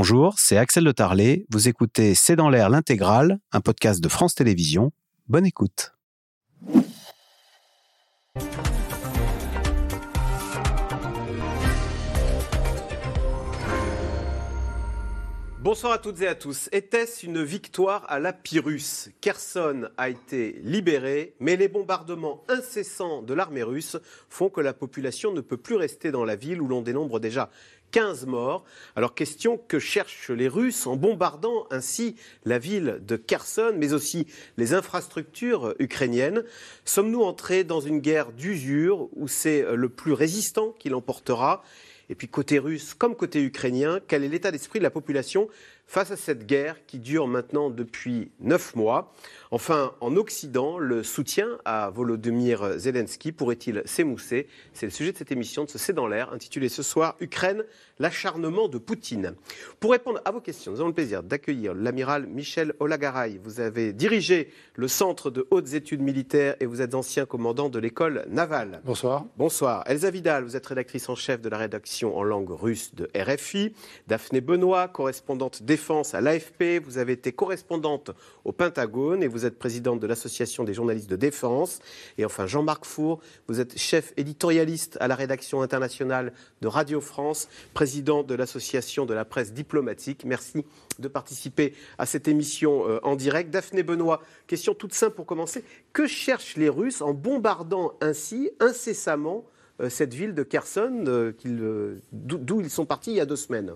Bonjour, c'est Axel de Tarlet. Vous écoutez C'est dans l'air l'intégrale, un podcast de France Télévisions. Bonne écoute. Bonsoir à toutes et à tous. Était-ce une victoire à la Pyrrhus? Kherson a été libéré, mais les bombardements incessants de l'armée russe font que la population ne peut plus rester dans la ville où l'on dénombre déjà 15 morts. Alors question que cherchent les Russes en bombardant ainsi la ville de Kherson, mais aussi les infrastructures ukrainiennes. Sommes-nous entrés dans une guerre d'usure où c'est le plus résistant qui l'emportera? Et puis côté russe comme côté ukrainien, quel est l'état d'esprit de la population? Face à cette guerre qui dure maintenant depuis neuf mois Enfin, en Occident, le soutien à Volodymyr Zelensky pourrait-il s'émousser? C'est le sujet de cette émission de ce C'est dans l'air, intitulée ce soir Ukraine, l'acharnement de Poutine. Pour répondre à vos questions, nous avons le plaisir d'accueillir l'amiral Michel Olagaray. Vous avez dirigé le Centre de hautes études militaires et vous êtes ancien commandant de l'école navale. Bonsoir. Bonsoir. Elsa Vidal, vous êtes rédactrice en chef de la rédaction en langue russe de RFI. Daphné Benoît, correspondante à l'AFP. Vous avez été correspondante au Pentagone et vous vous êtes présidente de l'Association des journalistes de défense. Et enfin, Jean-Marc Four, vous êtes chef éditorialiste à la rédaction internationale de Radio France, président de l'Association de la presse diplomatique. Merci de participer à cette émission euh, en direct. Daphné Benoît, question toute simple pour commencer. Que cherchent les Russes en bombardant ainsi incessamment euh, cette ville de Kherson, euh, d'où ils sont partis il y a deux semaines?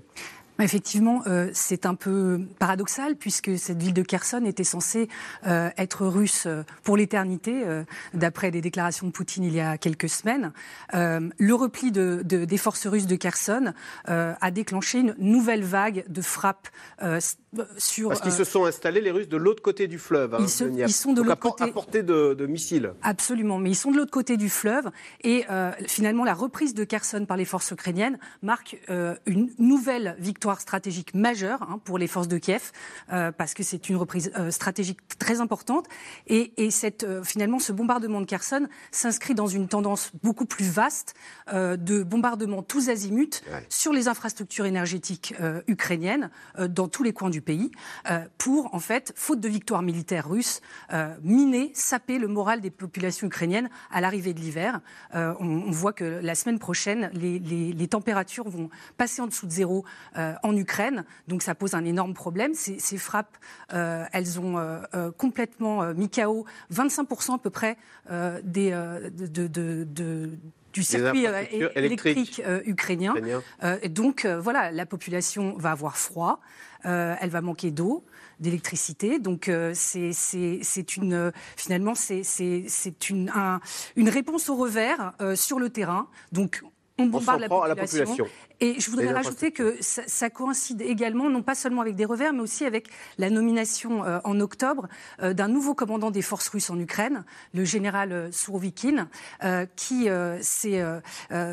Effectivement, euh, c'est un peu paradoxal puisque cette ville de Kherson était censée euh, être russe euh, pour l'éternité, d'après des déclarations de Poutine il y a quelques semaines. le repli de, des forces russes de Kherson a déclenché une nouvelle vague de frappes sur. Parce qu'ils se sont installés, les Russes, de l'autre côté du fleuve. Hein, ils, sont de l'autre côté. À portée de, de, missiles. Absolument, mais ils sont de l'autre côté du fleuve. Et finalement, la reprise de Kherson par les forces ukrainiennes marque une nouvelle victoire stratégique majeure hein, pour les forces de Kiev, euh, parce que c'est une reprise euh, stratégique très importante. Et, cette, euh, finalement, ce bombardement de Kherson s'inscrit dans une tendance beaucoup plus vaste de bombardement tous azimuts sur les infrastructures énergétiques ukrainiennes dans tous les coins du pays, pour, en fait, faute de victoire militaire russe, miner, saper le moral des populations ukrainiennes à l'arrivée de l'hiver. On, voit que la semaine prochaine, les, les, températures vont passer en dessous de zéro en Ukraine. Donc ça pose un énorme problème. Ces, frappes, euh, elles ont euh, euh, complètement mis KO 25% à peu près des, de, du circuit électrique ukrainien. et donc voilà, la population va avoir froid, elle va manquer d'eau d'électricité. Donc c'est une finalement c'est une une réponse au revers sur le terrain. Donc on bombarde la population. Et je voudrais rajouter que ça, coïncide également, non pas seulement avec des revers, mais aussi avec la nomination euh, en octobre euh, d'un nouveau commandant des forces russes en Ukraine, le général euh, Sourovikine, qui s'est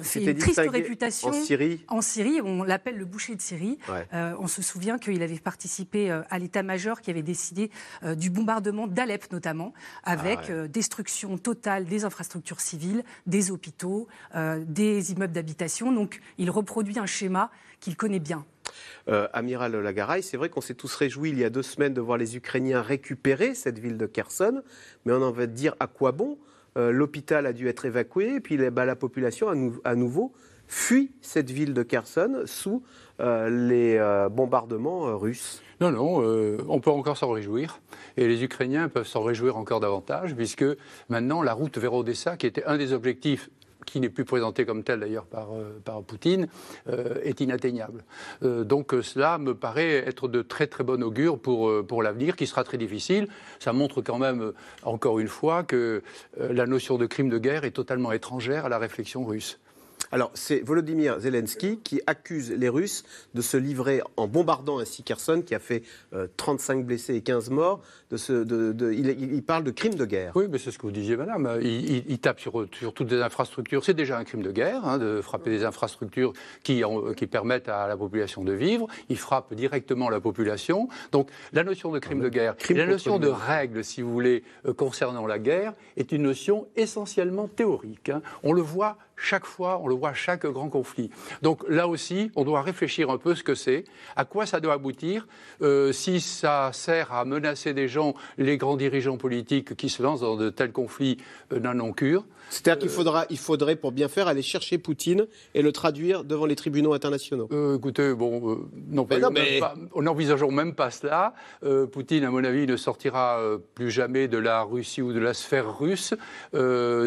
fait une triste réputation en Syrie. En Syrie, on l'appelle le boucher de Syrie. on se souvient qu'il avait participé à l'état-major qui avait décidé du bombardement d'Alep notamment, avec ah destruction totale des infrastructures civiles, des hôpitaux, des immeubles d'habitation. Donc, il reproduit un schéma qu'il connaît bien. Euh, Amiral Lagaray, c'est vrai qu'on s'est tous réjouis il y a deux semaines de voir les Ukrainiens récupérer cette ville de Kherson, mais on en va dire à quoi bon? Euh, L'hôpital a dû être évacué, et puis bah, la population à, nouveau fuit cette ville de Kherson sous euh, les bombardements russes. Non, non, on peut encore s'en réjouir. Et les Ukrainiens peuvent s'en réjouir encore davantage, puisque maintenant la route vers Odessa, qui était un des objectifs qui n'est plus présenté comme tel d'ailleurs par, euh, Poutine, euh, est inatteignable. Euh, donc cela me paraît être de très très bon augure pour, pour l'avenir, qui sera très difficile. Ça montre quand même, encore une fois, que la notion de crime de guerre est totalement étrangère à la réflexion russe. Alors, c'est Volodymyr Zelensky qui accuse les Russes de se livrer en bombardant ainsi Kherson, qui a fait 35 blessés et 15 morts, il, parle de crime de guerre. Oui, mais c'est ce que vous disiez, madame. Il, tape sur, toutes les infrastructures. C'est déjà un crime de guerre, hein, de frapper des infrastructures qui, permettent à la population de vivre. Il frappe directement la population. Donc, la notion de crime de guerre, la notion de règle, si vous voulez, euh, concernant la guerre, est une notion essentiellement théorique. Hein. On le voit chaque fois, on le voit à chaque grand conflit. Donc là aussi, on doit réfléchir un peu ce que c'est, à quoi ça doit aboutir, euh, si ça sert à menacer des gens, les grands dirigeants politiques qui se lancent dans de tels conflits euh, n'en ont cure. C'est-à-dire qu'il faudra, il faudrait, pour bien faire, aller chercher Poutine et le traduire devant les tribunaux internationaux. Euh, écoutez, bon, euh, non, on n'envisageons même pas cela. Euh, Poutine, à mon avis, ne sortira plus jamais de la Russie ou de la sphère russe,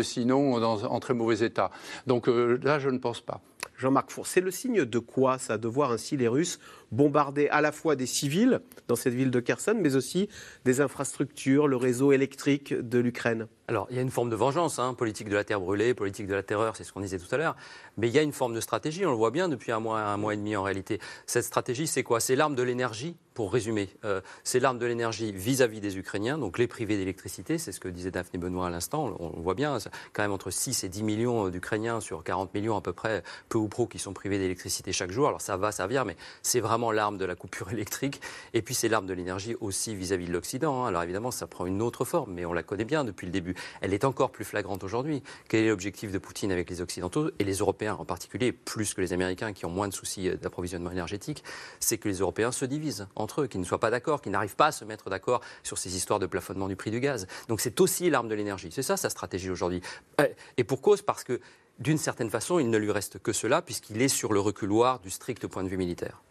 sinon dans, en très mauvais état. Donc là, je ne pense pas. Jean-Marc Four, c'est le signe de quoi ça, de voir ainsi les Russes bombarder à la fois des civils dans cette ville de Kherson, mais aussi des infrastructures, le réseau électrique de l'Ukraine alors, il y a une forme de vengeance, hein, politique de la terre brûlée, politique de la terreur, c'est ce qu'on disait tout à l'heure. Mais il y a une forme de stratégie, on le voit bien depuis un mois, un mois et demi en réalité. Cette stratégie, c'est quoi? C'est l'arme de l'énergie, pour résumer. Euh, c'est l'arme de l'énergie vis-à-vis des Ukrainiens, donc les privés d'électricité, c'est ce que disait Daphné Benoît à l'instant. On, voit bien, quand même entre 6 et 10 millions d'Ukrainiens sur 40 millions à peu près, peu ou pro, qui sont privés d'électricité chaque jour. Alors ça va servir, mais c'est vraiment l'arme de la coupure électrique. Et puis c'est l'arme de l'énergie aussi vis-à-vis de l'Occident. Hein. Alors évidemment, ça prend une autre forme, mais on la connaît bien depuis le début. Elle est encore plus flagrante aujourd'hui. Quel est l'objectif de Poutine avec les Occidentaux et les Européens? En particulier, plus que les Américains qui ont moins de soucis d'approvisionnement énergétique C'est que les Européens se divisent entre eux, qu'ils ne soient pas d'accord, qu'ils n'arrivent pas à se mettre d'accord sur ces histoires de plafonnement du prix du gaz. Donc c'est aussi l'arme de l'énergie. C'est ça sa stratégie aujourd'hui. Euh, et pour cause, parce que d'une certaine façon, il ne lui reste que cela, puisqu'il est sur le reculoir du strict point de vue militaire.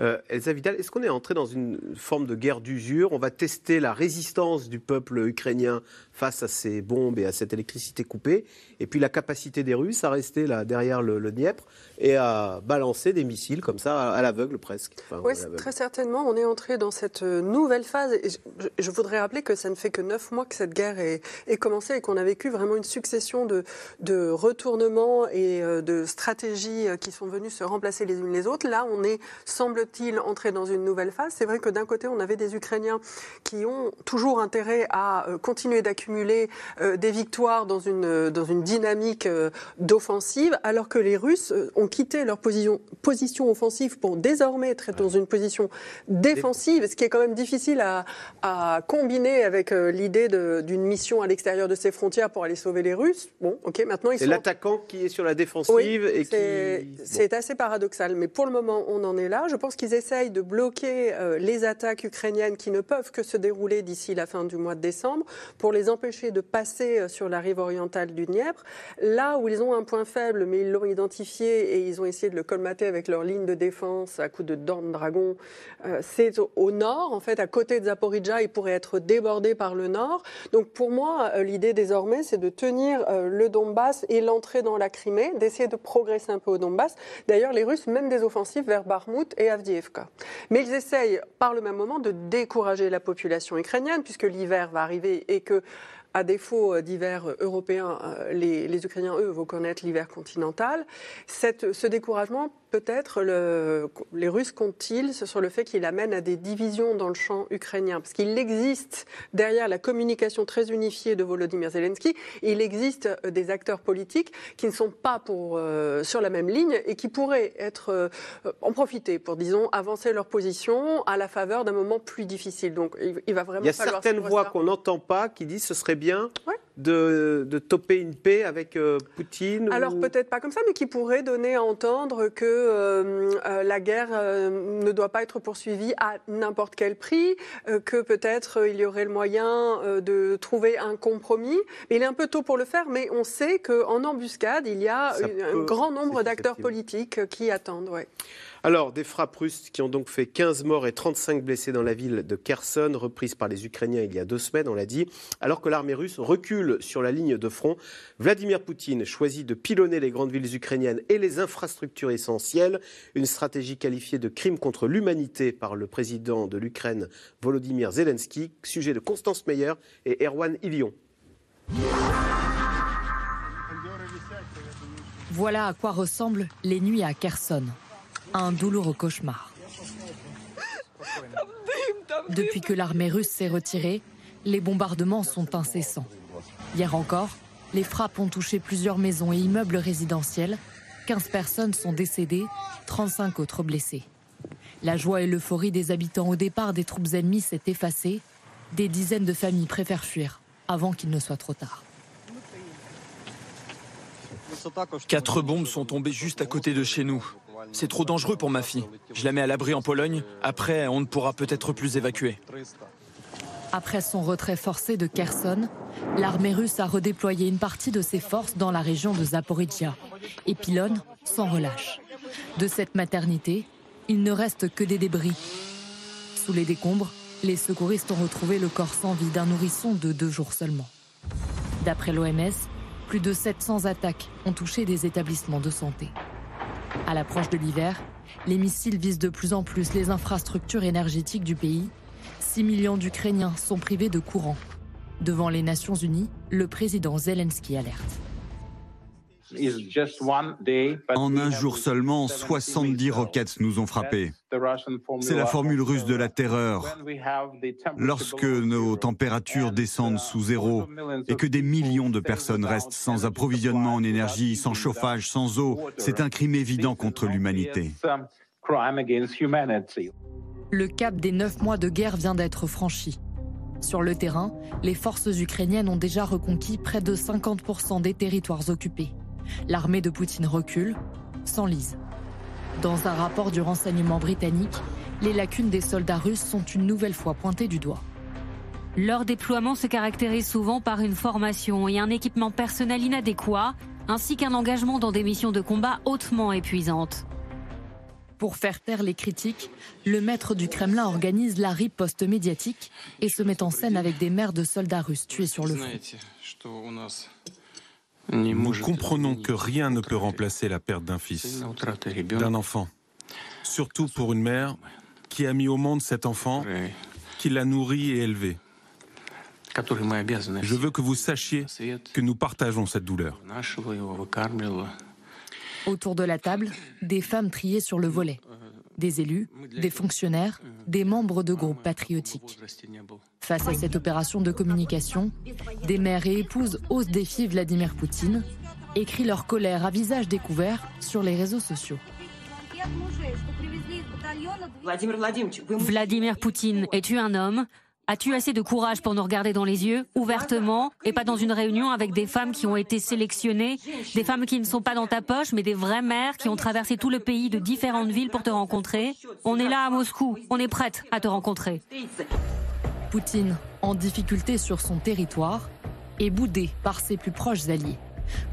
Euh, Elsa Vidal, est-ce qu'on est entré dans une forme de guerre d'usure? On va tester la résistance du peuple ukrainien face à ces bombes et à cette électricité coupée, et puis la capacité des Russes à rester là derrière le, le Dniepr et à balancer des missiles comme ça à, l'aveugle presque. oui, très certainement. On est entré dans cette euh, nouvelle phase. Et je, voudrais rappeler que ça ne fait que neuf mois que cette guerre est, est commencée et qu'on a vécu vraiment une succession de, de retournements et euh, de stratégies qui sont venues se remplacer les unes les autres. Là, on est semble-t-il, entrer dans une nouvelle phase. C'est vrai que d'un côté, on avait des Ukrainiens qui ont toujours intérêt à euh, continuer d'accumuler euh, des victoires dans une, dans une dynamique euh, d'offensive, alors que les Russes ont quitté leur position, position offensive pour désormais être dans une position défensive, ce qui est quand même difficile à, à combiner avec l'idée d'une mission à l'extérieur de ses frontières pour aller sauver les Russes. Bon, ok, maintenant ils sont... C'est l'attaquant qui est sur la défensive et qui... C'est assez paradoxal, mais pour le moment, on en est là. Je pense qu'ils essayent de bloquer euh, les attaques ukrainiennes qui ne peuvent que se dérouler d'ici la fin du mois de décembre pour les empêcher de passer euh, sur la rive orientale du Dniepr. Là où ils ont un point faible, mais ils l'ont identifié et ils ont essayé de le colmater avec leur ligne de défense à coup de dents de dragon, euh, c'est au, nord, en fait, à côté de Zaporizhia. Ils pourraient être débordés par le nord. Donc pour moi, l'idée désormais, c'est de tenir le Donbass et l'entrée dans la Crimée, d'essayer de progresser un peu au Donbass. D'ailleurs, les Russes mènent des offensives vers Barmout et Avdiivka. Mais ils essayent par le même moment de décourager la population ukrainienne, puisque l'hiver va arriver et que à défaut d'hiver européen, euh, les, les, Ukrainiens, eux, vont connaître l'hiver continental. Cette, ce découragement peut-être le, les Russes comptent-ils sur le fait qu'il amène à des divisions dans le champ ukrainien? Parce qu'il existe, derrière la communication très unifiée de Volodymyr Zelensky, il existe euh, des acteurs politiques qui ne sont pas pour, euh, sur la même ligne et qui pourraient être, euh, en profiter pour, disons, avancer leur position à la faveur d'un moment plus difficile. Donc il, va vraiment Il y a certaines voix qu'on n'entend pas qui disent ce serait bien de, de, toper une paix avec euh, Poutine Alors peut-être pas comme ça, mais qui pourrait donner à entendre que euh, euh, la guerre ne doit pas être poursuivie à n'importe quel prix, que peut-être il y aurait le moyen de trouver un compromis. il est un peu tôt pour le faire, mais on sait qu'en embuscade, il y a un grand nombre d'acteurs politiques qui attendent. Ouais. Alors, des frappes russes qui ont donc fait 15 morts et 35 blessés dans la ville de Kherson, reprise par les Ukrainiens il y a deux semaines, on l'a dit, alors que l'armée russe recule sur la ligne de front. Vladimir Poutine choisit de pilonner les grandes villes ukrainiennes et les infrastructures essentielles, une stratégie qualifiée de crime contre l'humanité par le président de l'Ukraine, Volodymyr Zelensky, sujet de Constance Meyer et Erwan Ilion. Voilà à quoi ressemblent les nuits à Kherson un douloureux cauchemar. Depuis que l'armée russe s'est retirée, les bombardements sont incessants. Hier encore, les frappes ont touché plusieurs maisons et immeubles résidentiels. 15 personnes sont décédées, 35 autres blessées. La joie et l'euphorie des habitants au départ des troupes ennemies s'est effacée. Des dizaines de familles préfèrent fuir avant qu'il ne soit trop tard. Quatre bombes sont tombées juste à côté de chez nous. C'est trop dangereux pour ma fille. Je la mets à l'abri en Pologne. Après, on ne pourra peut-être plus évacuer. Après son retrait forcé de Kherson, l'armée russe a redéployé une partie de ses forces dans la région de Zaporizhia et pilonne sans relâche. De cette maternité, il ne reste que des débris. Sous les décombres, les secouristes ont retrouvé le corps sans vie d'un nourrisson de deux jours seulement. D'après l'OMS, plus de 700 attaques ont touché des établissements de santé. À l'approche de l'hiver, les missiles visent de plus en plus les infrastructures énergétiques du pays 6 millions d'Ukrainiens sont privés de courant. Devant les Nations Unies, le président Zelensky alerte. En un jour seulement, 70 roquettes nous ont frappés. C'est la formule russe de la terreur. Lorsque nos températures descendent sous zéro et que des millions de personnes restent sans approvisionnement en énergie, sans chauffage, sans eau, c'est un crime évident contre l'humanité. Le cap des neuf mois de guerre vient d'être franchi. Sur le terrain, les forces ukrainiennes ont déjà reconquis près de 50% des territoires occupés. L'armée de Poutine recule, s'enlise. Dans un rapport du renseignement britannique, les lacunes des soldats russes sont une nouvelle fois pointées du doigt. Leur déploiement se caractérise souvent par une formation et un équipement personnel inadéquat, ainsi qu'un engagement dans des missions de combat hautement épuisantes. Pour faire taire les critiques, le maître du Kremlin organise la riposte médiatique et se met en scène avec des mères de soldats russes tués sur le front. Nous comprenons que rien ne peut remplacer la perte d'un fils, d'un enfant. Surtout pour une mère qui a mis au monde cet enfant, qui l'a nourri et élevé. Je veux que vous sachiez que nous partageons cette douleur. Autour de la table, des femmes triées sur le volet. Des élus, des fonctionnaires, des membres de groupes patriotiques. Face à cette opération de communication, des mères et épouses osent défier Vladimir Poutine, écrit leur colère à visage découvert sur les réseaux sociaux. Vladimir Poutine, es-tu un homme? As-tu assez de courage pour nous regarder dans les yeux, ouvertement, et pas dans une réunion avec des femmes qui ont été sélectionnées, des femmes qui ne sont pas dans ta poche, mais des vraies mères qui ont traversé tout le pays de différentes villes pour te rencontrer? On est là à Moscou, on est prête à te rencontrer. Poutine, en difficulté sur son territoire, est boudé par ses plus proches alliés,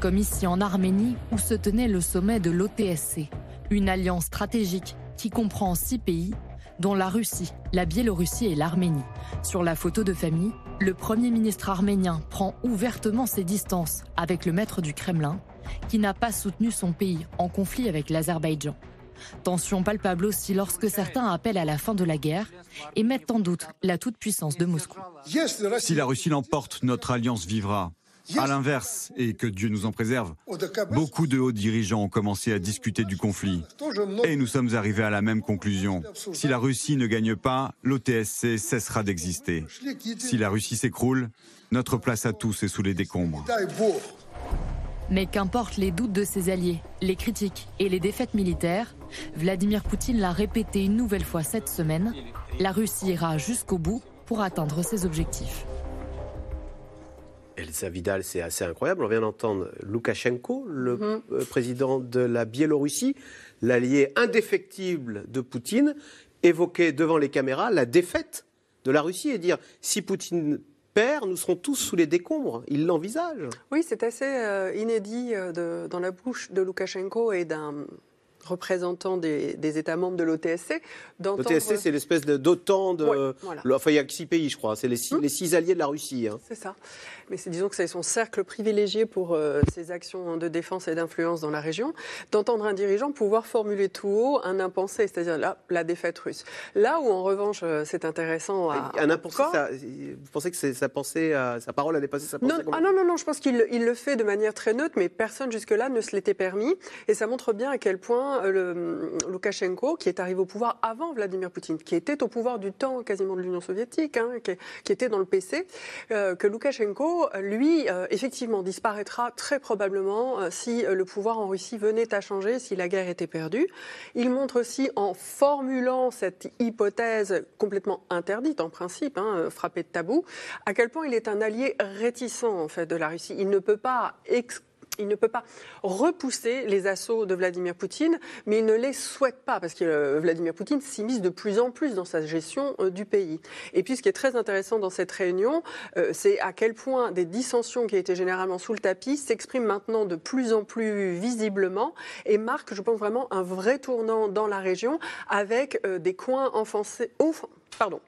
comme ici en Arménie où se tenait le sommet de l'OTSC, une alliance stratégique qui comprend six pays dont la Russie, la Biélorussie et l'Arménie. Sur la photo de famille, le Premier ministre arménien prend ouvertement ses distances avec le maître du Kremlin, qui n'a pas soutenu son pays en conflit avec l'Azerbaïdjan. Tension palpable aussi lorsque certains appellent à la fin de la guerre et mettent en doute la toute-puissance de Moscou. Si la Russie l'emporte, notre alliance vivra. À l'inverse, et que Dieu nous en préserve, beaucoup de hauts dirigeants ont commencé à discuter du conflit. Et nous sommes arrivés à la même conclusion. Si la Russie ne gagne pas, l'OTSC cessera d'exister. Si la Russie s'écroule, notre place à tous est sous les décombres. Mais qu'importe les doutes de ses alliés, les critiques et les défaites militaires, Vladimir Poutine l'a répété une nouvelle fois cette semaine, la Russie ira jusqu'au bout pour atteindre ses objectifs. Elsa Vidal, c'est assez incroyable. On vient d'entendre Loukachenko, le Mhm. euh, président de la Biélorussie, l'allié indéfectible de Poutine, évoquer devant les caméras la défaite de la Russie et dire si Poutine perd, nous serons tous sous les décombres. Il l'envisage. Oui, c'est assez euh, inédit euh, de- dans la bouche de Loukachenko et d'un représentant des, des États membres de l'OTSC. L'OTSC, c'est l'espèce d'OTAN de. Ouais, voilà. Enfin, il y a que six pays, je crois. C'est les, six- Hum. les six alliés de la Russie. hein. C'est ça. Mais c'est disons que c'est son cercle privilégié pour euh, ses actions de défense et d'influence dans la région, d'entendre un dirigeant pouvoir formuler tout haut un impensé, c'est-à-dire la, la défaite russe. Là où en revanche euh, c'est intéressant à... Un impensé, ça- vous pensez que sa pensée, à- sa parole a dépassé sa pensée Non, ah non, non, non, je pense qu'il il le fait de manière très neutre, mais personne jusque-là ne se l'était permis. Et ça montre bien à quel point euh, le, Loukachenko, qui est arrivé au pouvoir avant Vladimir Poutine, qui était au pouvoir du temps quasiment de l'Union soviétique, hein, qui, qui était dans le PC, euh, que Loukachenko, lui, euh, effectivement, disparaîtra très probablement euh, si euh, le pouvoir en Russie venait à changer, si la guerre était perdue. Il montre aussi, en formulant cette hypothèse complètement interdite en principe, hein, euh, frappée de tabou, à quel point il est un allié réticent en fait de la Russie. Il ne peut pas ex- il ne peut pas repousser les assauts de Vladimir Poutine, mais il ne les souhaite pas, parce que euh, Vladimir Poutine s'immisce de plus en plus dans sa gestion euh, du pays. Et puis ce qui est très intéressant dans cette réunion, euh, c'est à quel point des dissensions qui étaient généralement sous le tapis s'expriment maintenant de plus en plus visiblement et marquent, je pense vraiment, un vrai tournant dans la région, avec des coins enfoncés, pardon,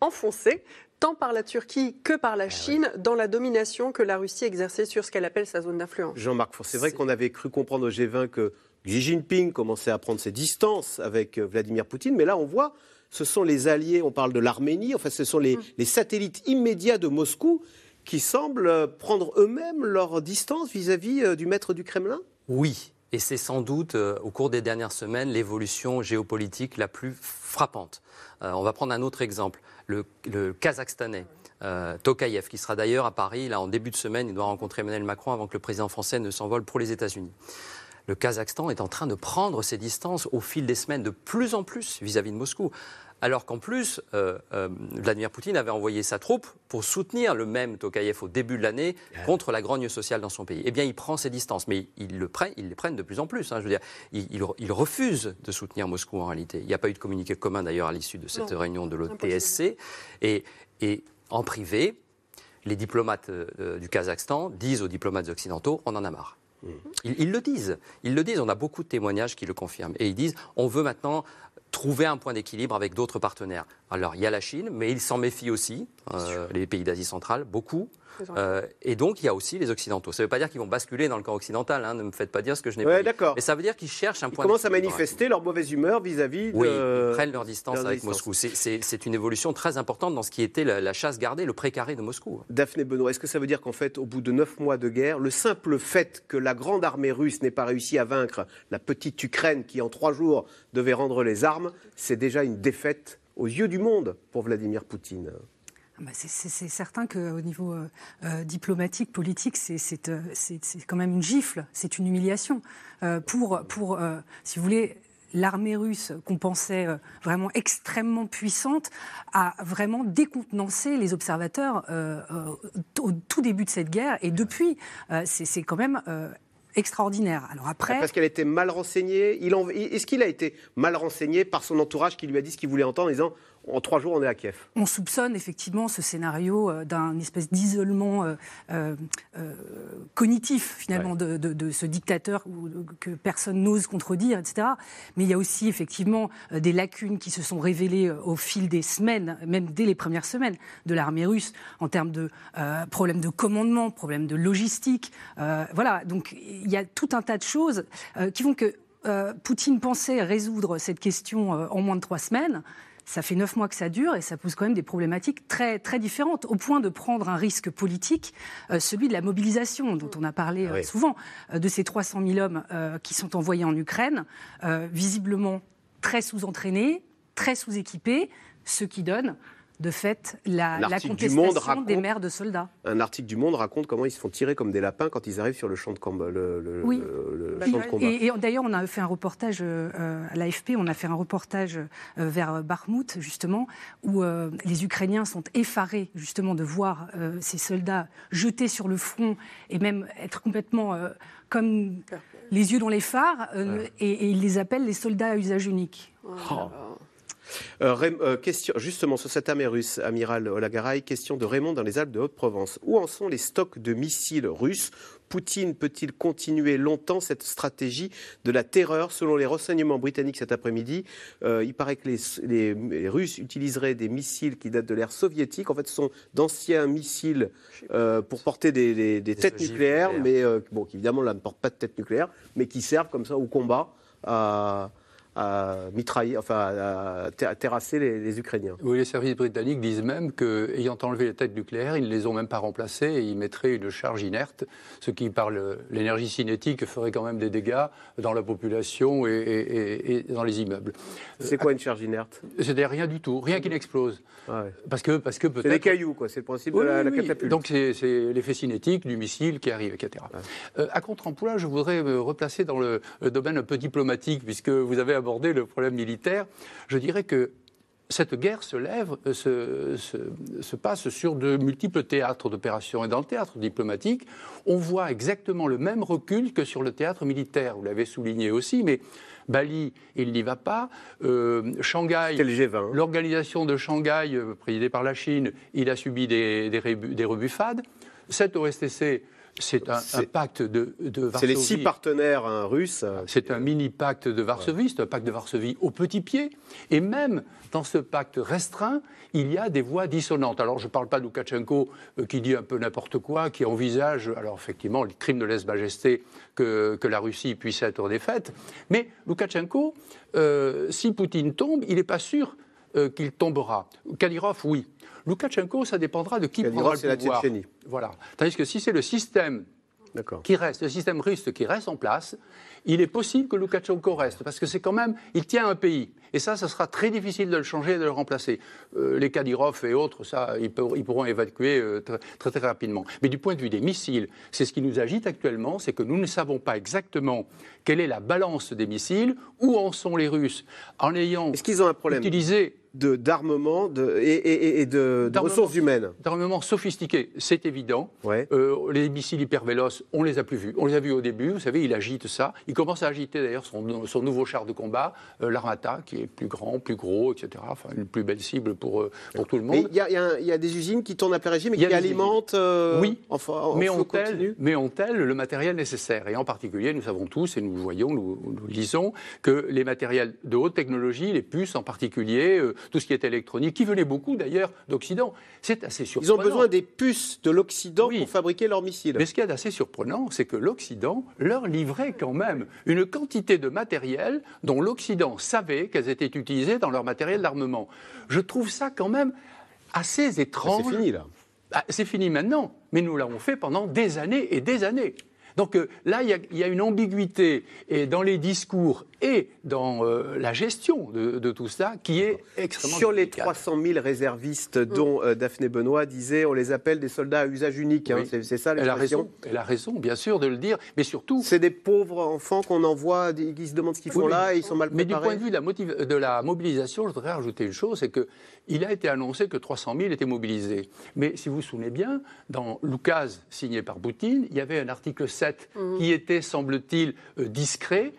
enfoncés tant par la Turquie que par la ah Chine dans la domination que la Russie exerçait sur ce qu'elle appelle sa zone d'influence. Jean-Marc, c'est vrai qu'on avait cru comprendre au G20 que Xi Jinping commençait à prendre ses distances avec euh, Vladimir Poutine, mais là on voit, ce sont les alliés, on parle de l'Arménie, enfin ce sont les, les, satellites immédiats de Moscou qui semblent euh, prendre eux-mêmes leur distance vis-à-vis euh, du maître du Kremlin? Oui, et c'est sans doute, au cours des dernières semaines, l'évolution géopolitique la plus frappante. on va prendre un autre exemple le, Kazakhstanais. Euh, Tokayev, qui sera d'ailleurs à Paris là, en début de semaine. Il doit rencontrer Emmanuel Macron avant que le président français ne s'envole pour les États-Unis. Le Kazakhstan est en train de prendre ses distances au fil des semaines de plus en plus vis-à-vis de Moscou. Alors qu'en plus, euh, euh, Vladimir Poutine avait envoyé sa troupe pour soutenir le même Tokayev au début de l'année contre la grogne sociale dans son pays. Eh bien, il prend ses distances, mais il, le prend, les prennent de plus en plus. Hein. je veux dire, il, refuse de soutenir Moscou en réalité. Il n'y a pas eu de communiqué commun d'ailleurs à l'issue de cette réunion de l'OTSC. Et, et, en privé, les diplomates euh, du Kazakhstan disent aux diplomates occidentaux on en a marre. Mmh. Ils, ils, le disent. Ils le disent. On a beaucoup de témoignages qui le confirment. Et ils disent on veut maintenant trouver un point d'équilibre avec d'autres partenaires. Alors il y a la Chine, mais ils s'en méfient aussi, euh, les pays d'Asie centrale, beaucoup. Euh, et donc, il y a aussi les Occidentaux. Ça ne veut pas dire qu'ils vont basculer dans le camp occiddental. Hein, ne me faites pas dire ce que je n'ai pas dit. Mais ça veut dire qu'ils cherchent un point. Ils commencent à manifester leur mauvaise humeur vis-à-vis. oui, ils prennent leur distance avec Moscou. C'est une évolution très importante dans ce qui était la, chasse gardée, le précaré de Moscou. Daphné Benoît, est-ce que ça veut dire qu'en fait, au bout de neuf mois de guerre, le simple fait que la grande armée russe n'ait pas réussi à vaincre la petite Ukraine qui, en trois jours, devait rendre les armes, c'est déjà une défaite aux yeux du monde pour Vladimir Poutine? C'est certain qu'au niveau euh, euh, diplomatique, politique, euh, c'est quand même une gifle, c'est une humiliation. pour, pour si vous voulez, l'armée russe qu'on pensait vraiment extrêmement puissante a vraiment décontenancé les observateurs au tout début de cette guerre. Et depuis, c'est quand même extraordinaire. Alors après, parce qu'elle était mal renseignée. Est-ce qu'il a été mal renseigné par son entourage qui lui a dit ce qu'il voulait entendre en disant en trois jours, on est à Kiev. On soupçonne effectivement ce scénario euh, d'un espèce d'isolement euh, euh, cognitif finalement de, ce dictateur que personne n'ose contredire, etc. Mais il y a aussi effectivement des lacunes qui se sont révélées au fil des semaines, même dès les premières semaines de l'armée russe, en termes de problèmes de commandement, problèmes de logistique. voilà, donc il y a tout un tas de choses qui font que Poutine pensait résoudre cette question en moins de trois semaines. Ça fait neuf mois que ça dure et ça pose quand même des problématiques très, très différentes, au point de prendre un risque politique, euh, celui de la mobilisation, dont on a parlé euh, souvent, euh, de ces 300 000 hommes qui sont envoyés en Ukraine, visiblement très sous-entraînés, très sous-équipés, ce qui donne de fait la, contestation des mères de soldats. Un article du Monde raconte comment ils se font tirer comme des lapins quand ils arrivent sur le champ de, combat. Le, oui. Et, d'ailleurs, on a fait un reportage euh, à l'AFP, on a fait un reportage euh, vers Bakhmut, justement, où euh, les Ukrainiens sont effarés, justement, de voir ces soldats jetés sur le front et même être complètement comme les yeux dans les phares, et, ils les appellent les soldats à usage unique. Oh. Euh, euh, question, justement, sur cette armée russe, amiral Olagaray, question de Raymond dans les Alpes de Haute-Provence. Où en sont les stocks de missiles russes? Poutine peut-il continuer longtemps cette stratégie de la terreur? Selon les renseignements britanniques cet après-midi, euh, il paraît que les, Russes utiliseraient des missiles qui datent de l'ère soviétique. En fait, ce sont d'anciens missiles pour porter des, têtes nucléaires, mais bon, qui évidemment là, ne portent pas de têtes nucléaires, mais qui servent comme ça au combat. À, à mitrailler, enfin à, terrasser les, Ukrainiens. Oui, les services britanniques disent même qu'ayant enlevé les têtes nucléaires, ils ne les ont même pas remplacées et ils mettraient une charge inerte, ce qui, par l'énergie cinétique, ferait quand même des dégâts dans la population et, dans les immeubles. C'est quoi une charge inerte? C'est rien du tout, rien qui n'explose. Ah parce que, parce que peut-être. C'est des cailloux, quoi. C'est le principe de la, catapulte. Donc c'est l'effet cinétique du missile qui arrive, etc. Euh, à contre-emploi, je voudrais me replacer dans le domaine un peu diplomatique, puisque vous avez abordé le problème militaire, je dirais que cette guerre se lève, se, se, passe sur de multiples théâtres d'opération. Et dans le théâtre diplomatique, on voit exactement le même recul que sur le théâtre militaire. Vous l'avez souligné aussi, mais Bali, il n'y va pas. Euh, Shanghai, hein. l'organisation de Shanghai, euh, présidée par la Chine, il a subi des, des, des rebuffades. Cette OSTC, c'est un, pacte de, Varsovie. C'est les six partenaires hein, russes. C'est un mini-pacte de Varsovie, c'est un pacte de Varsovie au petit pied. Et même dans ce pacte restreint, il y a des voix dissonantes. Alors je ne parle pas de Loukachenko euh, qui dit un peu n'importe quoi, qui envisage, alors effectivement, les crimes de lèse-majesté que, la Russie puisse être défaite. Mais Loukachenko, euh, si Poutine tombe, il n'est pas sûr euh, qu'il tombera. Kadyrov, oui. Loukachenko, ça dépendra de qui prendra le pouvoir. La voilà. Tandis que si c'est le système qui reste, le système russe qui reste en place, il est possible que Loukachenko reste, parce que c'est quand même, il tient un pays. Et ça, ça sera très difficile de le changer et de le remplacer. Euh, les Kadyrov et autres, ça, ils, pourront évacuer euh, très, très, rapidement. Mais du point de vue des missiles, c'est ce qui nous agite actuellement, c'est que nous ne savons pas exactement quelle est la balance des missiles, où en sont les Russes, en ayant Est-ce qu'ils ont un problème utilisé d'armement de, et, et, de, ressources humaines? D'armement sophistiqué, c'est évident. Euh, les missiles hypervéloces, on les a plus vus. On les a vus au début, vous savez, il agite ça. Il commence à agiter d'ailleurs son, son, nouveau char de combat, euh, l'Armata, qui est plus grand, plus gros, etc. Enfin, une plus belle cible pour, euh, pour tout le monde. Il y, y, a des usines qui tournent à plein régime et qui alimentent. oui, enfin, mais ont-elles mais ont le matériel nécessaire Et en particulier, nous savons tous, et nous voyons, nous, nous lisons, que les matériels de haute technologie, les puces en particulier, tout ce qui est électronique, qui venait beaucoup d'ailleurs d'Occident. C'est assez surprenant. Ils ont besoin des puces de l'Occident pour fabriquer leurs missiles. Mais ce qui est assez surprenant, c'est que l'Occident leur livrait quand même une quantité de matériel dont l'Occident savait qu'elles étaient utilisées dans leur matériel d'armement. Je trouve ça quand même assez étrange. c'est fini là. Ah, c'est fini maintenant, mais nous l'avons fait pendant des années et des années. Donc euh, là, il y, a une ambiguïté et dans les discours et dans euh, la gestion de, tout ça qui est extrêmement Sur les 300 000 réservistes mm. dont euh, Daphné Benoît disait on les appelle des soldats à usage unique, hein, c'est ça l'expression elle, elle a raison, bien sûr, de le dire, mais surtout... C'est des pauvres enfants qu'on envoie, qui se demandent ce qu'ils font là et ils sont mal préparés. Mais du point de vue de la, de la mobilisation, je voudrais rajouter une chose, c'est qu'il a été annoncé que 300 000 étaient mobilisés. Mais si vous vous souvenez bien, dans l'oukase signé par Poutine, il y avait un article 7 mm. qui était, semble-t-il, euh, discret,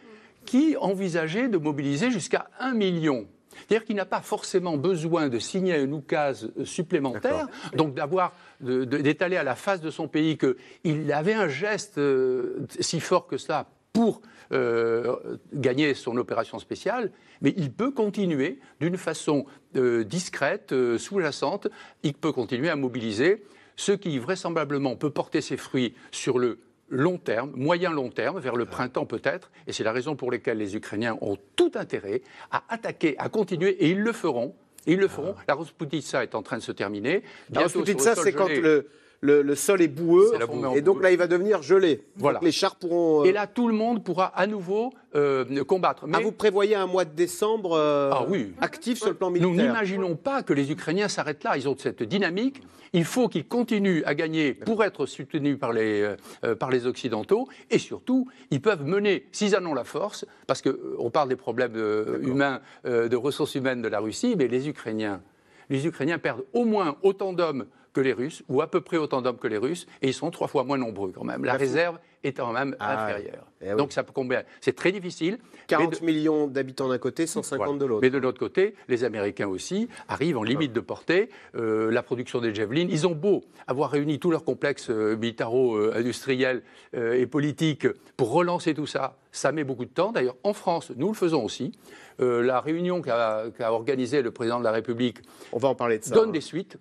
qui envisageait de mobiliser jusqu'à un million. C'est-à-dire qu'il n'a pas forcément besoin de signer un oukase supplémentaire, donc d'avoir d'étaler à la face de son pays qu'il avait un geste euh, si fort que ça pour euh, gagner son opération spéciale, mais il peut continuer d'une façon euh, discrète, sous-jacente, il peut continuer à mobiliser, ce qui vraisemblablement peut porter ses fruits sur le long terme, moyen-long terme, vers le printemps peut-être, et c'est la raison pour laquelle les Ukrainiens ont tout intérêt à attaquer, à continuer, et ils le feront. ils le feront. La Rosputitsa est en train de se terminer. La Rosputitsa, c'est quand le, le, sol est boueux, et donc là, il va devenir gelé. Voilà. les chars pourront. Euh, et là, tout le monde pourra à nouveau euh, combattre. Mais... Ah, vous prévoyez un mois de décembre euh, ah, oui. actif sur le plan militaire Nous n'imaginons pas que les Ukrainiens s'arrêtent là. Ils ont cette dynamique. Il faut qu'ils continuent à gagner pour être soutenus par les, par les Occidentaux. Et surtout, ils peuvent mener, s'ils en ont la force, parce qu'on parle des problèmes humains, de ressources humaines de la Russie, mais les Ukrainiens, les Ukrainiens perdent au moins autant d'hommes que les Russes, ou à peu près autant d'hommes que les Russes, et ils sont trois fois moins nombreux quand même. La réserve est quand même ah inférieure. Eh Donc ça peut combien C'est très difficile. 40 millions d'habitants d'un côté, 150 de l'autre. Mais de l'autre côté, les Américains aussi arrivent en limite de portée. Euh, la production des Javelin, ils ont beau avoir réuni tous leurs complexes euh, militaro-industriels euh, et politiques pour relancer tout ça, ça met beaucoup de temps. D'ailleurs, en France, nous le faisons aussi. la réunion qu'a organisée le président de la République On va en parler de ça, donne des suites.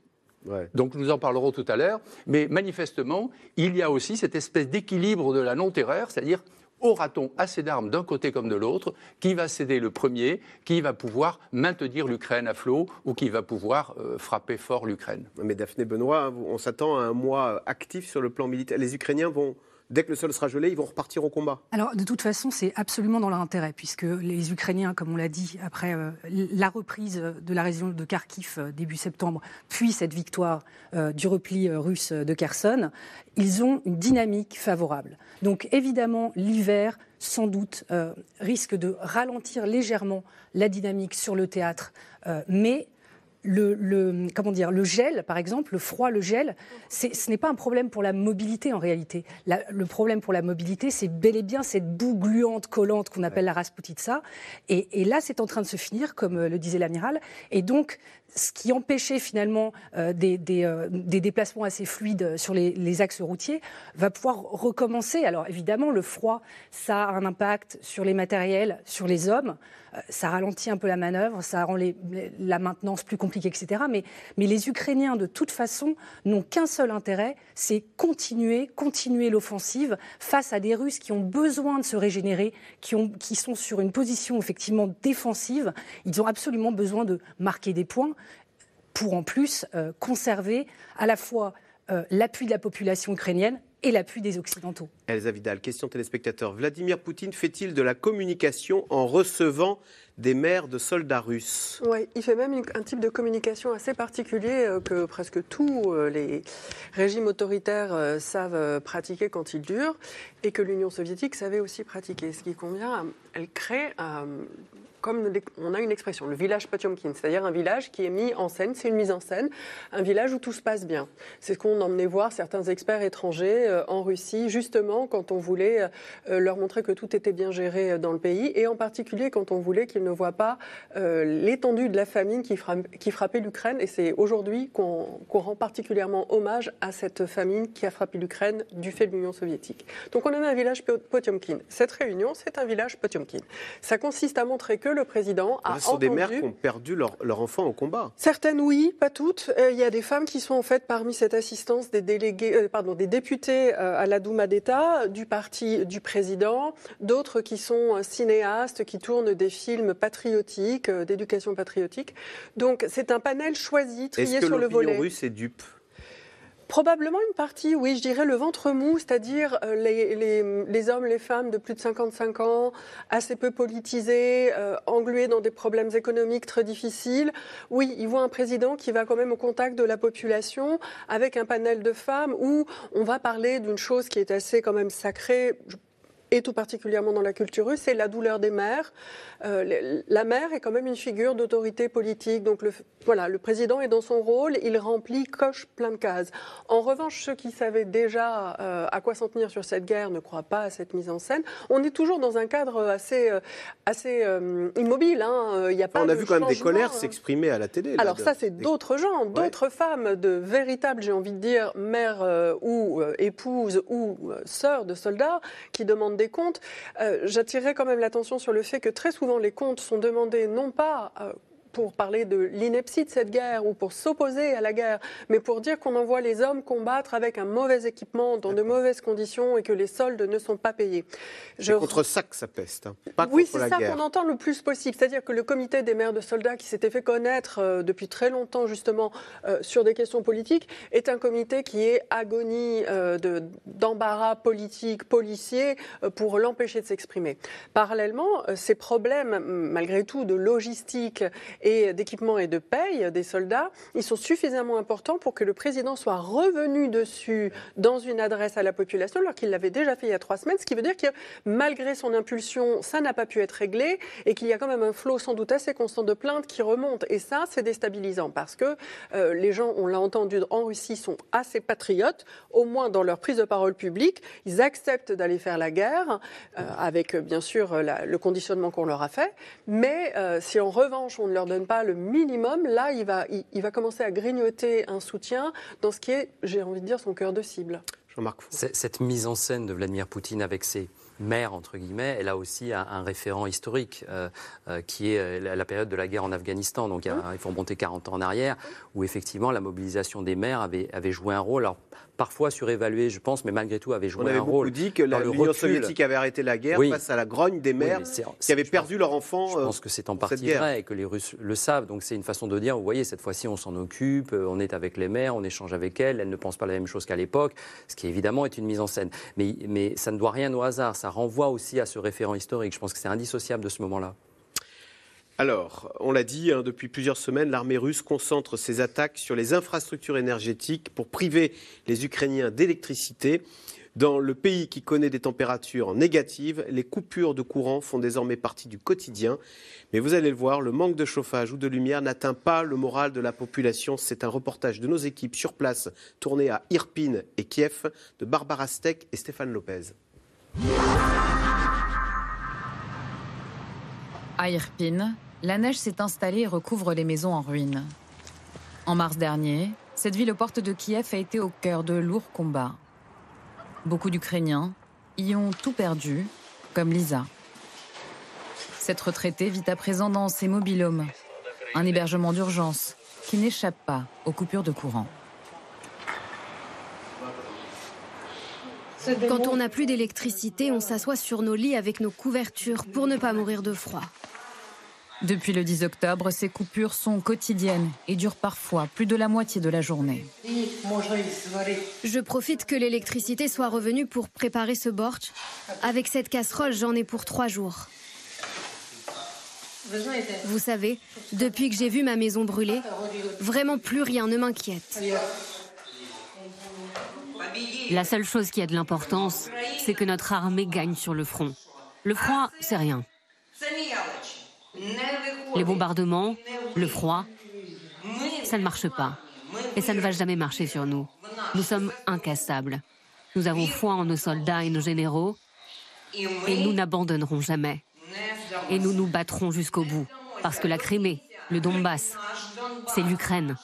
Donc nous en parlerons tout à l'heure. Mais manifestement, il y a aussi cette espèce d'équilibre de la non-terreur, c'est-à-dire aura-t-on assez d'armes d'un côté comme de l'autre? Qui va céder le premier? Qui va pouvoir maintenir l'Ukraine à flot ou qui va pouvoir euh, frapper fort l'Ukraine? Mais Daphné Benoît, on s'attend à un mois actif sur le plan militaire. Les Ukrainiens vont dès que le sol sera gelé, ils vont repartir au combat. Alors, de toute façon, c'est absolument dans leur intérêt, puisque les Ukrainiens, comme on l'a dit, après euh, la reprise de la région de Kharkiv euh, début septembre, puis cette victoire euh, du repli russe de Kherson, ils ont une dynamique favorable. Donc, évidemment, l'hiver, sans doute, risque de ralentir légèrement la dynamique sur le théâtre, mais le, comment dire, le gel, par exemple, le froid, le gel, ce n'est pas un problème pour la mobilité en réalité. le problème pour la mobilité, c'est bel et bien cette boue gluante, collante qu'on appelle la rasputitsa. Et, et là, c'est en train de se finir, comme euh, le disait l'amiral. Et donc, ce qui empêchait finalement euh, des, euh, des, déplacements assez fluides sur les, axes routiers va pouvoir recommencer. Alors évidemment, le froid, ça a un impact sur les matériels, sur les hommes. Euh, ça ralentit un peu la manœuvre, ça rend la maintenance plus compliquée, etc. Mais, les Ukrainiens, de toute façon, n'ont qu'un seul intérêt, c'est continuer, continuer l'offensive face à des Russes qui ont besoin de se régénérer, qui sont sur une position effectivement défensive. Ils ont absolument besoin de marquer des points pour en plus euh, conserver à la fois euh, l'appui de la population ukrainienne et l'appui des Occidentaux. Elsa Vidal, question téléspectateur. Vladimir Poutine fait-il de la communication en recevant des mères de soldats russes? Oui, il fait même un type de communication assez particulier euh, que presque tous euh, les régimes autoritaires euh, savent pratiquer quand ils durent et que l'Union soviétique savait aussi pratiquer. Ce qui convient, elle crée comme on a une expression, le village Potiomkin, c'est-à-dire un village qui est mis en scène, c'est une mise en scène, un village où tout se passe bien. C'est ce qu'on emmenait voir certains experts étrangers euh, en Russie, justement quand on voulait euh, leur montrer que tout était bien géré euh, dans le pays, et en particulier quand on voulait qu'ils ne voient pas l'étendue de la famine qui, frappait l'Ukraine. Et c'est aujourd'hui qu'on rend particulièrement hommage à cette famine qui a frappé l'Ukraine du fait de l'Union soviétique. Donc on a un village Potiomkin. Cette réunion, c'est un village Potiomkin. Ça consiste à montrer que le président a Ce sont des mères qui ont perdu leur, leur, enfant au combat. Certaines, oui, pas toutes. Euh, il y a des femmes qui sont en fait parmi cette assistance des délégués, euh, pardon, des députés euh, à la Douma d'État du parti du président, d'autres qui sont cinéastes, qui tournent des films patriotiques, d'éducation patriotique. Donc c'est un panel choisi, trié sur le volet. Est-ce que russe est dupe? Probablement une partie, oui, je dirais le ventre mou, c'est-à-dire euh, les, hommes, les femmes de plus de 55 ans, assez peu politisés, euh, englués dans des problèmes économiques très difficiles. Oui, ils voient un président qui va quand même au contact de la population avec un panel de femmes où on va parler d'une chose qui est assez quand même sacrée et tout particulièrement dans la culture russe, c'est la douleur des mères. Euh, la mère est quand même une figure d'autorité politique, donc le, voilà, le président est dans son rôle, il remplit, coche plein de cases. En revanche, ceux qui savaient déjà euh, à quoi s'en tenir sur cette guerre ne croient pas à cette mise en scène. On est toujours dans un cadre assez, euh, assez immobile. Hein. Il y a pas On a vu quand même des colères s'exprimer à la télé. Alors ça, c'est d'autres gens, d'autres femmes, de véritables, j'ai envie de dire, mères ou épouses ou sœurs de soldats qui demandent des comptes, euh, quand même l'attention sur le fait que très souvent les comptes sont demandés non pas euh, pour parler de l'ineptie de cette guerre ou pour s'opposer à la guerre, mais pour dire qu'on envoie les hommes combattre avec un mauvais équipement, dans de mauvaises conditions et que les soldes ne sont pas payés. C'est contre ça que ça peste, hein. pas oui, contre la guerre. Oui, c'est ça qu'on entend le plus possible. C'est-à-dire que le comité des maires de soldats, qui s'était fait connaître euh, depuis très longtemps justement euh, sur des questions politiques, est un comité qui est agonie euh, d'embarras politiques, policiers, pour l'empêcher de s'exprimer. Parallèlement, ces problèmes, malgré tout, de logistique et d'équipement et de paye des soldats, ils sont suffisamment importants pour que le président soit revenu dessus dans une adresse à la population, alors qu'il l'avait déjà fait il y a trois semaines, ce qui veut dire que malgré son impulsion, ça n'a pas pu être réglé et qu'il y a quand même un flot sans doute assez constant de plaintes qui remonte. Et ça, c'est déstabilisant parce que euh, les gens, on l'a entendu en Russie, sont assez patriotes, au moins dans leur prise de parole publique. Ils acceptent d'aller faire la guerre, euh, avec bien sûr le conditionnement qu'on leur a fait. Mais euh, si en revanche on ne leur donne pas le minimum, là, il va, il, va commencer à grignoter un soutien dans ce qui est, j'ai envie de dire, son cœur de cible. Jean-Marc Cette mise en scène de Vladimir Poutine avec ses mère, entre guillemets, elle a aussi un, référent historique euh, euh, qui est euh, la, période de la guerre en Afghanistan. Donc il, faut remonter 40 ans en arrière, où effectivement la mobilisation des mères avait, avait joué un rôle. Alors, parfois surévalué, je pense, mais malgré tout avait joué un rôle. On dit que l'Union soviétique avait arrêté la guerre face à la grogne des mères qui avaient perdu leur enfant. Je pense que c'est en partie vrai et que les Russes le savent. Donc c'est une façon de dire, vous voyez, cette fois-ci on s'en occupe, on est avec les mères, on échange avec elles, elles ne pensent pas la même chose qu'à l'époque, ce qui évidemment est une mise en scène. Mais, mais ça ne doit rien au hasard, ça renvoie aussi à ce référent historique. Je pense que c'est indissociable de ce moment-là. Alors, on l'a dit, hein, depuis plusieurs semaines, l'armée russe concentre ses attaques sur les infrastructures énergétiques pour priver les Ukrainiens d'électricité. Dans le pays qui connaît des températures négatives, les coupures de courant font désormais partie du quotidien. Mais vous allez le voir, le manque de chauffage ou de lumière n'atteint pas le moral de la population. C'est un reportage de nos équipes sur place, tourné à Irpin et Kiev, de Barbara Steck et Stéphane Lopez. À Irpin, la neige s'est installée et recouvre les maisons en ruine. En mars dernier, cette ville aux portes de Kiev a été au cœur de lourds combats. Beaucoup d'Ukrainiens y ont tout perdu, comme Lisa. Cette retraitée vit à présent dans ses mobilhomes, un hébergement d'urgence qui n'échappe pas aux coupures de courant. Quand on n'a plus d'électricité, on s'assoit sur nos lits avec nos couvertures pour ne pas mourir de froid. Depuis le 10 octobre, ces coupures sont quotidiennes et durent parfois plus de la moitié de la journée. Je profite que l'électricité soit revenue pour préparer ce bortsch. Avec cette casserole, j'en ai pour trois jours. Vous savez, depuis que j'ai vu ma maison brûler, vraiment plus rien ne m'inquiète. La seule chose qui a de l'importance, c'est que notre armée gagne sur le front. Le froid, c'est rien. Les bombardements, le froid, ça ne marche pas. Et ça ne va jamais marcher sur nous. Nous sommes incassables. Nous avons foi en nos soldats et nos généraux. Et nous n'abandonnerons jamais. Et nous nous battrons jusqu'au bout. Parce que la Crimée, le Donbass, c'est l'Ukraine.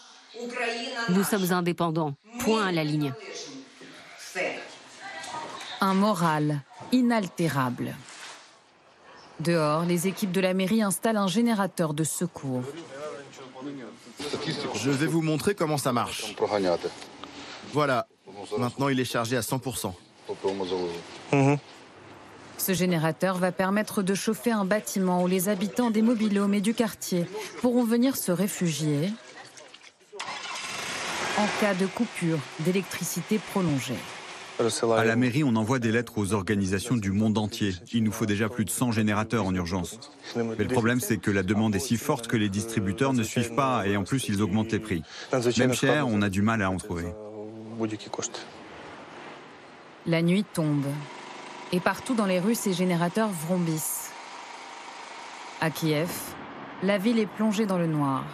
Nous sommes indépendants. Point à la ligne. Un moral inaltérable. Dehors, les équipes de la mairie installent un générateur de secours. Je vais vous montrer comment ça marche. Voilà, maintenant il est chargé à 100%. Ce générateur va permettre de chauffer un bâtiment où les habitants des mobilhomes et du quartier pourront venir se réfugier en cas de coupure d'électricité prolongée. À la mairie, on envoie des lettres aux organisations du monde entier. Il nous faut déjà plus de 100 générateurs en urgence. Mais le problème, c'est que la demande est si forte que les distributeurs ne suivent pas et en plus, ils augmentent les prix. Même cher, on a du mal à en trouver. La nuit tombe. Et partout dans les rues, ces générateurs vrombissent. À Kiev, la ville est plongée dans le noir.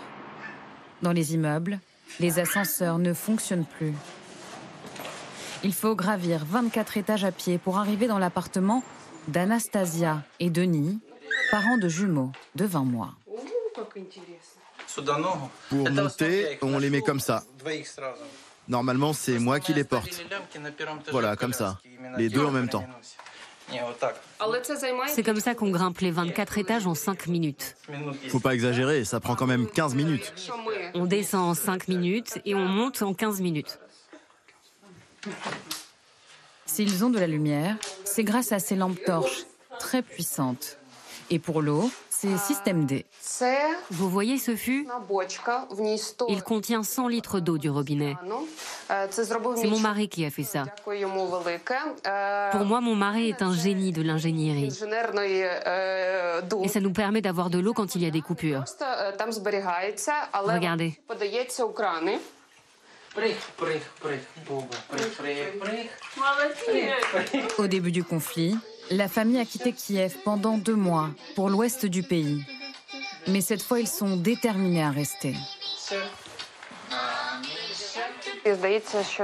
Dans les immeubles, les ascenseurs ne fonctionnent plus. Il faut gravir 24 étages à pied pour arriver dans l'appartement d'Anastasia et Denis, parents de jumeaux de 20 mois. Pour monter, on les met comme ça. Normalement, c'est moi qui les porte. Voilà, comme ça. Les deux en même temps. C'est comme ça qu'on grimpe les 24 étages en 5 minutes. Faut pas exagérer, ça prend quand même 15 minutes. On descend en 5 minutes et on monte en 15 minutes. S'ils ont de la lumière, c'est grâce à ces lampes torches très puissantes. Et pour l'eau, c'est système D. Vous voyez ce fût? Il contient 100 litres d'eau du robinet. C'est mon mari qui a fait ça. Pour moi, mon mari est un génie de l'ingénierie. Et ça nous permet d'avoir de l'eau quand il y a des coupures. Regardez. Au début du conflit, la famille a quitté Kiev pendant deux mois pour l'ouest du pays. Mais cette fois, ils sont déterminés à rester.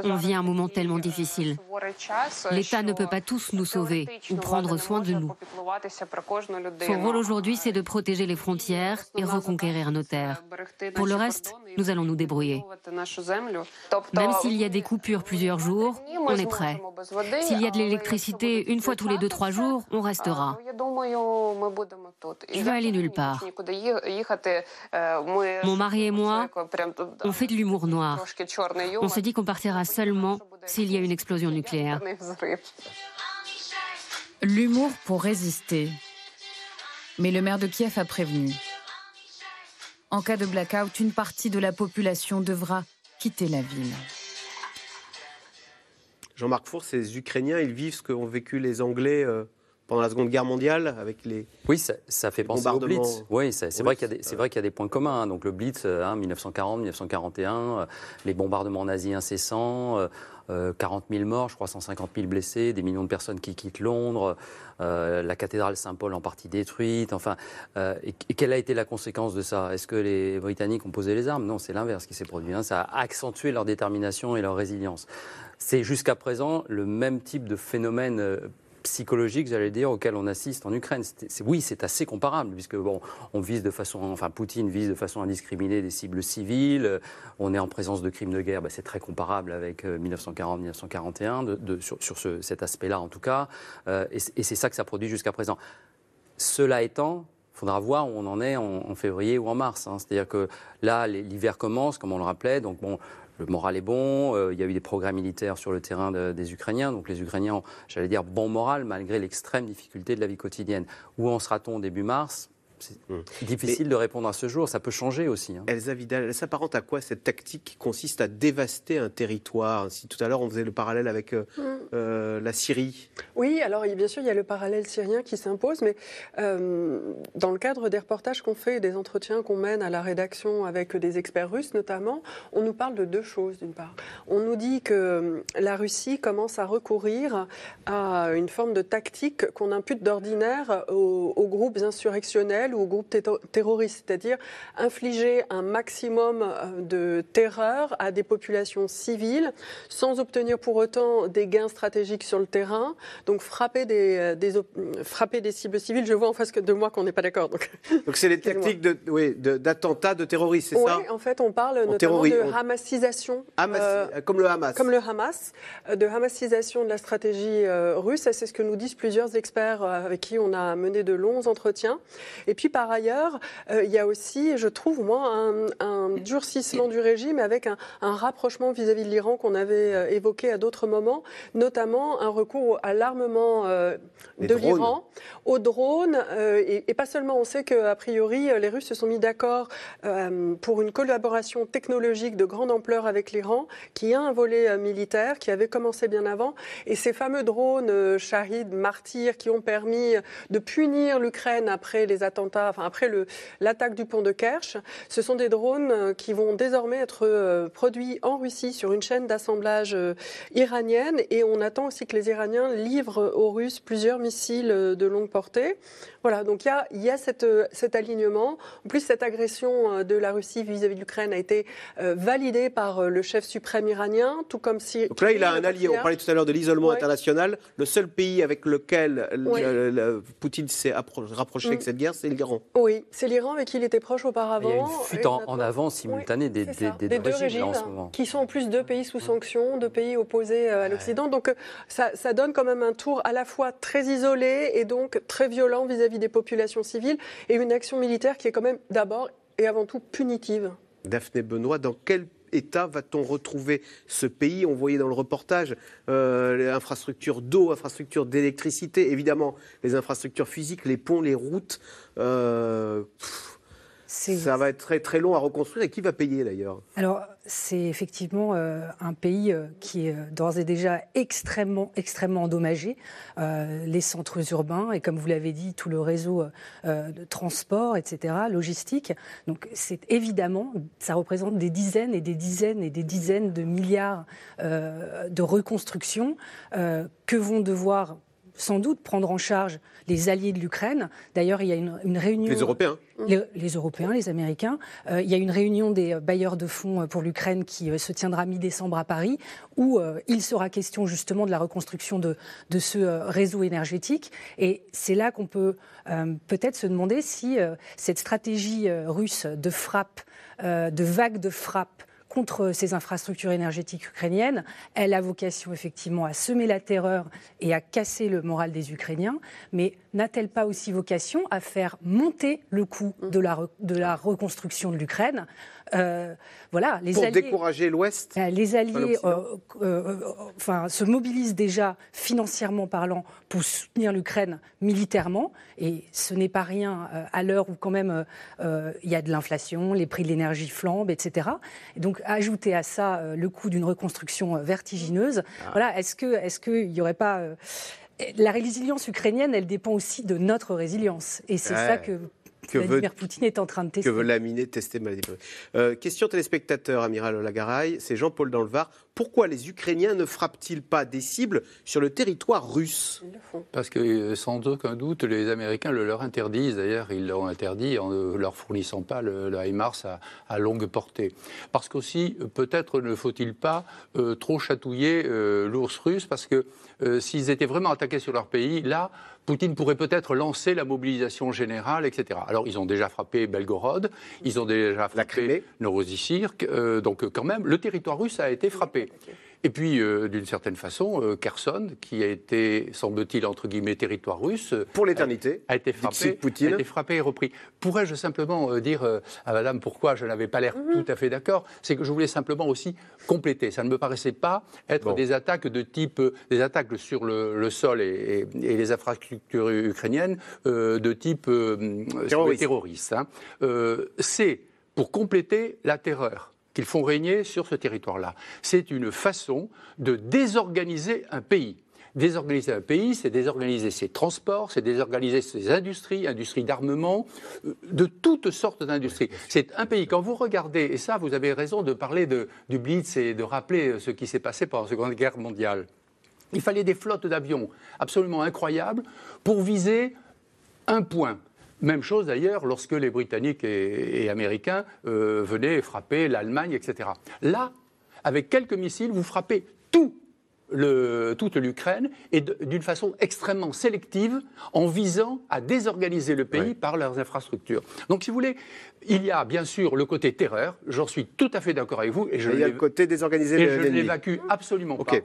On vit un moment tellement difficile. L'État ne peut pas tous nous sauver ou prendre soin de nous. Son rôle aujourd'hui, c'est de protéger les frontières et reconquérir nos terres. Pour le reste, nous allons nous débrouiller. Même s'il y a des coupures plusieurs jours, on est prêt. S'il y a de l'électricité une fois tous les deux, trois jours, on restera. Je veux aller nulle part. Mon mari et moi, on fait de l'humour noir. Se dit qu'on partira seulement s'il y a une explosion nucléaire. L'humour pour résister. Mais le maire de Kiev a prévenu. En cas de blackout, une partie de la population devra quitter la ville. Jean-Marc Four, ces Ukrainiens, ils vivent ce qu'ont vécu les Anglais euh, pendant la Seconde Guerre mondiale avec les Oui, ça, fait penser au Blitz. Oui, c'est vrai qu'il y, y, a des points communs. Hein. Donc le Blitz, 1940, 1941, les bombardements nazis incessants. 40 000 morts, je crois 150 000 blessés, des millions de personnes qui quittent Londres, euh, la cathédrale Saint-Paul en partie détruite. Enfin, euh, et, quelle a été la conséquence de ça? Est-ce que les Britanniques ont posé les armes? Non, c'est l'inverse qui s'est produit. Hein. Ça a accentué leur détermination et leur résilience. C'est jusqu'à présent le même type de phénomène euh, psychologique, j'allais dire, auquel on assiste en Ukraine. oui, c'est assez comparable, puisque bon, on vise de façon, enfin, Poutine vise de façon indiscriminée des cibles civiles. On est en présence de crimes de guerre. Ben, c'est très comparable avec 1940-1941 euh, sur, cet aspect-là, en tout cas. Euh, et, c'est ça que ça produit jusqu'à présent. Cela étant, il faudra voir où on en est en, février ou en mars. Hein. C'est-à-dire que là, l'hiver commence, comme on le rappelait. Donc bon, le moral est bon, euh, il y a eu des progrès militaires sur le terrain des Ukrainiens, donc les Ukrainiens ont, j'allais dire, bon moral malgré l'extrême difficulté de la vie quotidienne. Où en sera-t-on début mars? C'est hum. difficile de répondre à ce jour, ça peut changer aussi. Hein. Elsa Vidal, elle s'apparente à quoi cette tactique qui consiste à dévaster un territoire? Si tout à l'heure on faisait le parallèle avec euh, hum. euh, la Syrie. Oui, alors bien sûr il y a le parallèle syrien qui s'impose, mais euh, dans le cadre des reportages qu'on fait et des entretiens qu'on mène à la rédaction avec des experts russes notamment, on nous parle de deux choses d'une part. On nous dit que la Russie commence à recourir à une forme de tactique qu'on impute d'ordinaire aux groupes insurrectionnels ou aux groupes terroristes, c'est-à-dire infliger un maximum euh, de terreur à des populations civiles sans obtenir pour autant des gains stratégiques sur le terrain. Donc frapper des, euh, des frapper des cibles civiles, je vois en face de moi qu'on n'est pas d'accord. Donc c'est les tactiques d'attentats de, oui, de, de terroristes, c'est ça Oui, en fait on parle notamment de hamassisation. Euh, comme le Hamas. Comme le Hamas, de hamassisation de la stratégie russe. C'est ce que nous disent plusieurs experts avec qui on a mené de longs entretiens. Et puis par ailleurs, euh, il y a aussi, je trouve, moi, un, durcissement du régime avec un, rapprochement vis-à-vis de l'Iran qu'on avait euh, évoqué à d'autres moments, notamment un recours à l'armement euh, de l'Iran, aux drones, et, pas seulement. On sait qu'a priori, les Russes se sont mis d'accord pour une collaboration technologique de grande ampleur avec l'Iran, qui a un volet militaire qui avait commencé bien avant. Et ces fameux drones Shahid, martyrs, qui ont permis de punir l'Ukraine après les attentats enfin après l'attaque du pont de Kerch, ce sont des drones euh, qui vont désormais être euh, produits en Russie sur une chaîne d'assemblage euh, iranienne et on attend aussi que les Iraniens livrent aux Russes plusieurs missiles de longue portée. Voilà, donc il y a, y a cette, cet alignement. En plus, cette agression de la Russie vis-à-vis de l'Ukraine a été validée par le chef suprême iranien, tout comme si. Donc là, il a un allié. On parlait tout à l'heure de l'isolement international. Le seul pays avec lequel Poutine s'est rapproché avec mm. cette guerre, c'est oui, c'est l'Iran avec qui il était proche auparavant. Il y a une fuite en, avant simultanée des, deux régimes, en ce moment. Qui sont en plus deux pays sous sanctions, deux pays opposés euh, à l'Occident. Donc euh, ça, donne quand même un tour à la fois très isolé et donc très violent vis-à-vis des populations civiles et une action militaire qui est quand même d'abord et avant tout punitive. Daphné Benoît, dans quel État va-t-on retrouver ce pays? On voyait dans le reportage euh, les infrastructures d'eau, infrastructures d'électricité, évidemment les infrastructures physiques, les ponts, les routes. Euh, ça va être très très long à reconstruire et qui va payer d'ailleurs? Alors c'est effectivement euh, un pays euh, qui est euh, d'ores et déjà extrêmement extrêmement endommagé. les centres urbains et comme vous l'avez dit tout le réseau de transport, etc., logistique. Donc c'est évidemment ça représente des dizaines et des dizaines et des dizaines de milliards de reconstruction que vont devoir sans doute prendre en charge les alliés de l'Ukraine. D'ailleurs, il y a une, réunion. Les Européens les, Européens, les Américains. Euh, il y a une réunion des bailleurs de fonds pour l'Ukraine qui euh, se tiendra mi-décembre à Paris, où euh, il sera question justement de la reconstruction de, de ce réseau énergétique. Et c'est là qu'on peut peut-être se demander si cette stratégie russe de frappe, de vague de frappe, contre ces infrastructures énergétiques ukrainiennes. Elle a vocation effectivement à semer la terreur et à casser le moral des Ukrainiens, mais n'a-t-elle pas aussi vocation à faire monter le coût de la, de la reconstruction de l'Ukraine? Euh, voilà, les Pour décourager l'Ouest euh, Les Alliés euh, enfin, se mobilisent déjà financièrement parlant pour soutenir l'Ukraine militairement. Et ce n'est pas rien à l'heure où quand même il y a de l'inflation, les prix de l'énergie flambent, etc. Et donc ajouter à ça le coût d'une reconstruction vertigineuse, ah. voilà, est-ce qu'il est n'y aurait pas la résilience ukrainienne, elle dépend aussi de notre résilience. Et c'est ça que que Vladimir Poutine est en train de tester. Que veut laminer, tester. Euh, question téléspectateur, amiral Olagaray, c'est Jean-Paul dans le Var. Pourquoi les Ukrainiens ne frappent-ils pas des cibles sur le territoire russe? Parce que euh, sans aucun doute, les Américains le leur interdisent. D'ailleurs, ils l'ont interdit en ne leur fournissant pas le, HIMARS à, longue portée. Parce qu'aussi, peut-être ne faut-il pas euh, trop chatouiller l'ours russe, parce que s'ils étaient vraiment attaqués sur leur pays, là, Poutine pourrait peut-être lancer la mobilisation générale, etc. Alors, ils ont déjà frappé Belgorod, ils ont déjà frappé Novosibirsk, euh, donc quand même, le territoire russe a été frappé. Et puis, euh, d'une certaine façon, euh, Kherson, qui a été, semble-t-il, entre guillemets, territoire russe. Pour l'éternité. A, été frappé, a été frappé et repris. Pourrais-je simplement dire à madame pourquoi je n'avais pas l'air mhm. tout à fait d'accord? C'est que je voulais simplement aussi compléter. Ça ne me paraissait pas être des attaques de type. des attaques sur le, sol et, les infrastructures ukrainiennes de type terroriste. Hein. C'est pour compléter la terreur qu'ils font régner sur ce territoire-là. C'est une façon de désorganiser un pays. Désorganiser un pays, c'est désorganiser ses transports, c'est désorganiser ses industries, industries d'armement, euh, de toutes sortes d'industries. C'est un pays, quand vous regardez, et ça vous avez raison de parler de, du Blitz et de rappeler ce qui s'est passé pendant la Seconde Guerre mondiale. Il fallait des flottes d'avions absolument incroyables pour viser un point. Même chose d'ailleurs lorsque les Britanniques et, Américains euh, venaient frapper l'Allemagne, etc. Là, avec quelques missiles, vous frappez tout toute l'Ukraine et d'une façon extrêmement sélective en visant à désorganiser le pays par leurs infrastructures. Donc, si vous voulez, il y a bien sûr le côté terreur, j'en suis tout à fait d'accord avec vous. Et je il y a le côté désorganisé Et je ne l'évacue absolument pas.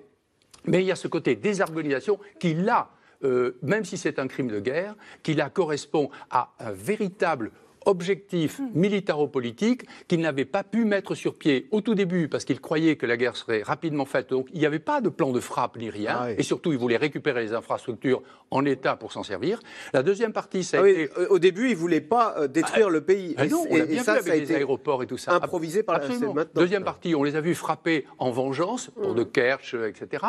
Mais il y a ce côté désorganisation qui, là, euh, même si c'est un crime de guerre, qui correspond à un véritable objectif hmm. militaro-politique qu'il n'avait pas pu mettre sur pied au tout début parce qu'il croyait que la guerre serait rapidement faite. Donc il n'y avait pas de plan de frappe ni rien. Ah et surtout, il voulait récupérer les infrastructures en état pour s'en servir. La deuxième partie, ça a ah été... Euh, au début, il ne voulait pas euh, détruire ah, le pays. et, non, on a bien ça, vu avec les aéroports et tout ça. Improvisé par Absolument. la Deuxième partie, on les a vus frapper en vengeance, pour hmm. de Kerch, euh, etc.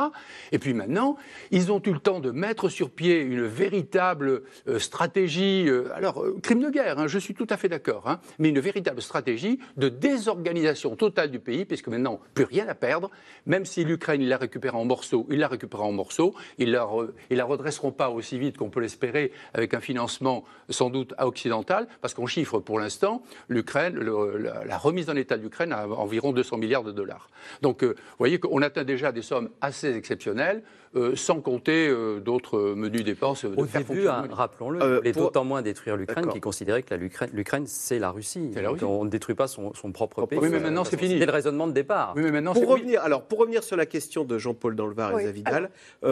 Et puis maintenant, ils ont eu le temps de mettre sur pied une véritable stratégie. alors, crime de guerre, hein, je suis tout tout à fait d'accord, hein, mais une véritable stratégie de désorganisation totale du pays, puisque maintenant, plus rien à perdre, même si l'Ukraine la récupère en morceaux, il la récupère en morceaux, ils la, la redresseront pas aussi vite qu'on peut l'espérer avec un financement sans doute occidental, parce qu'on chiffre pour l'instant l'Ukraine, la, remise en état de l'Ukraine à environ 200 milliards de dollars. Donc, euh, vous voyez qu'on atteint déjà des sommes assez exceptionnelles. Euh, sans compter euh, d'autres menus dépenses. Au début, hein, rappelons-le, euh, d'autant moins détruire l'Ukraine qu'il considérait que l'Ukraine, c'est la Russie. on ne détruit pas son, propre pays. Oui, mais maintenant, c'est fini. C'est le raisonnement de départ. Oui, mais maintenant, pour, revenir, alors, pour revenir sur la question de Jean-Paul Danlevar et Zavidal,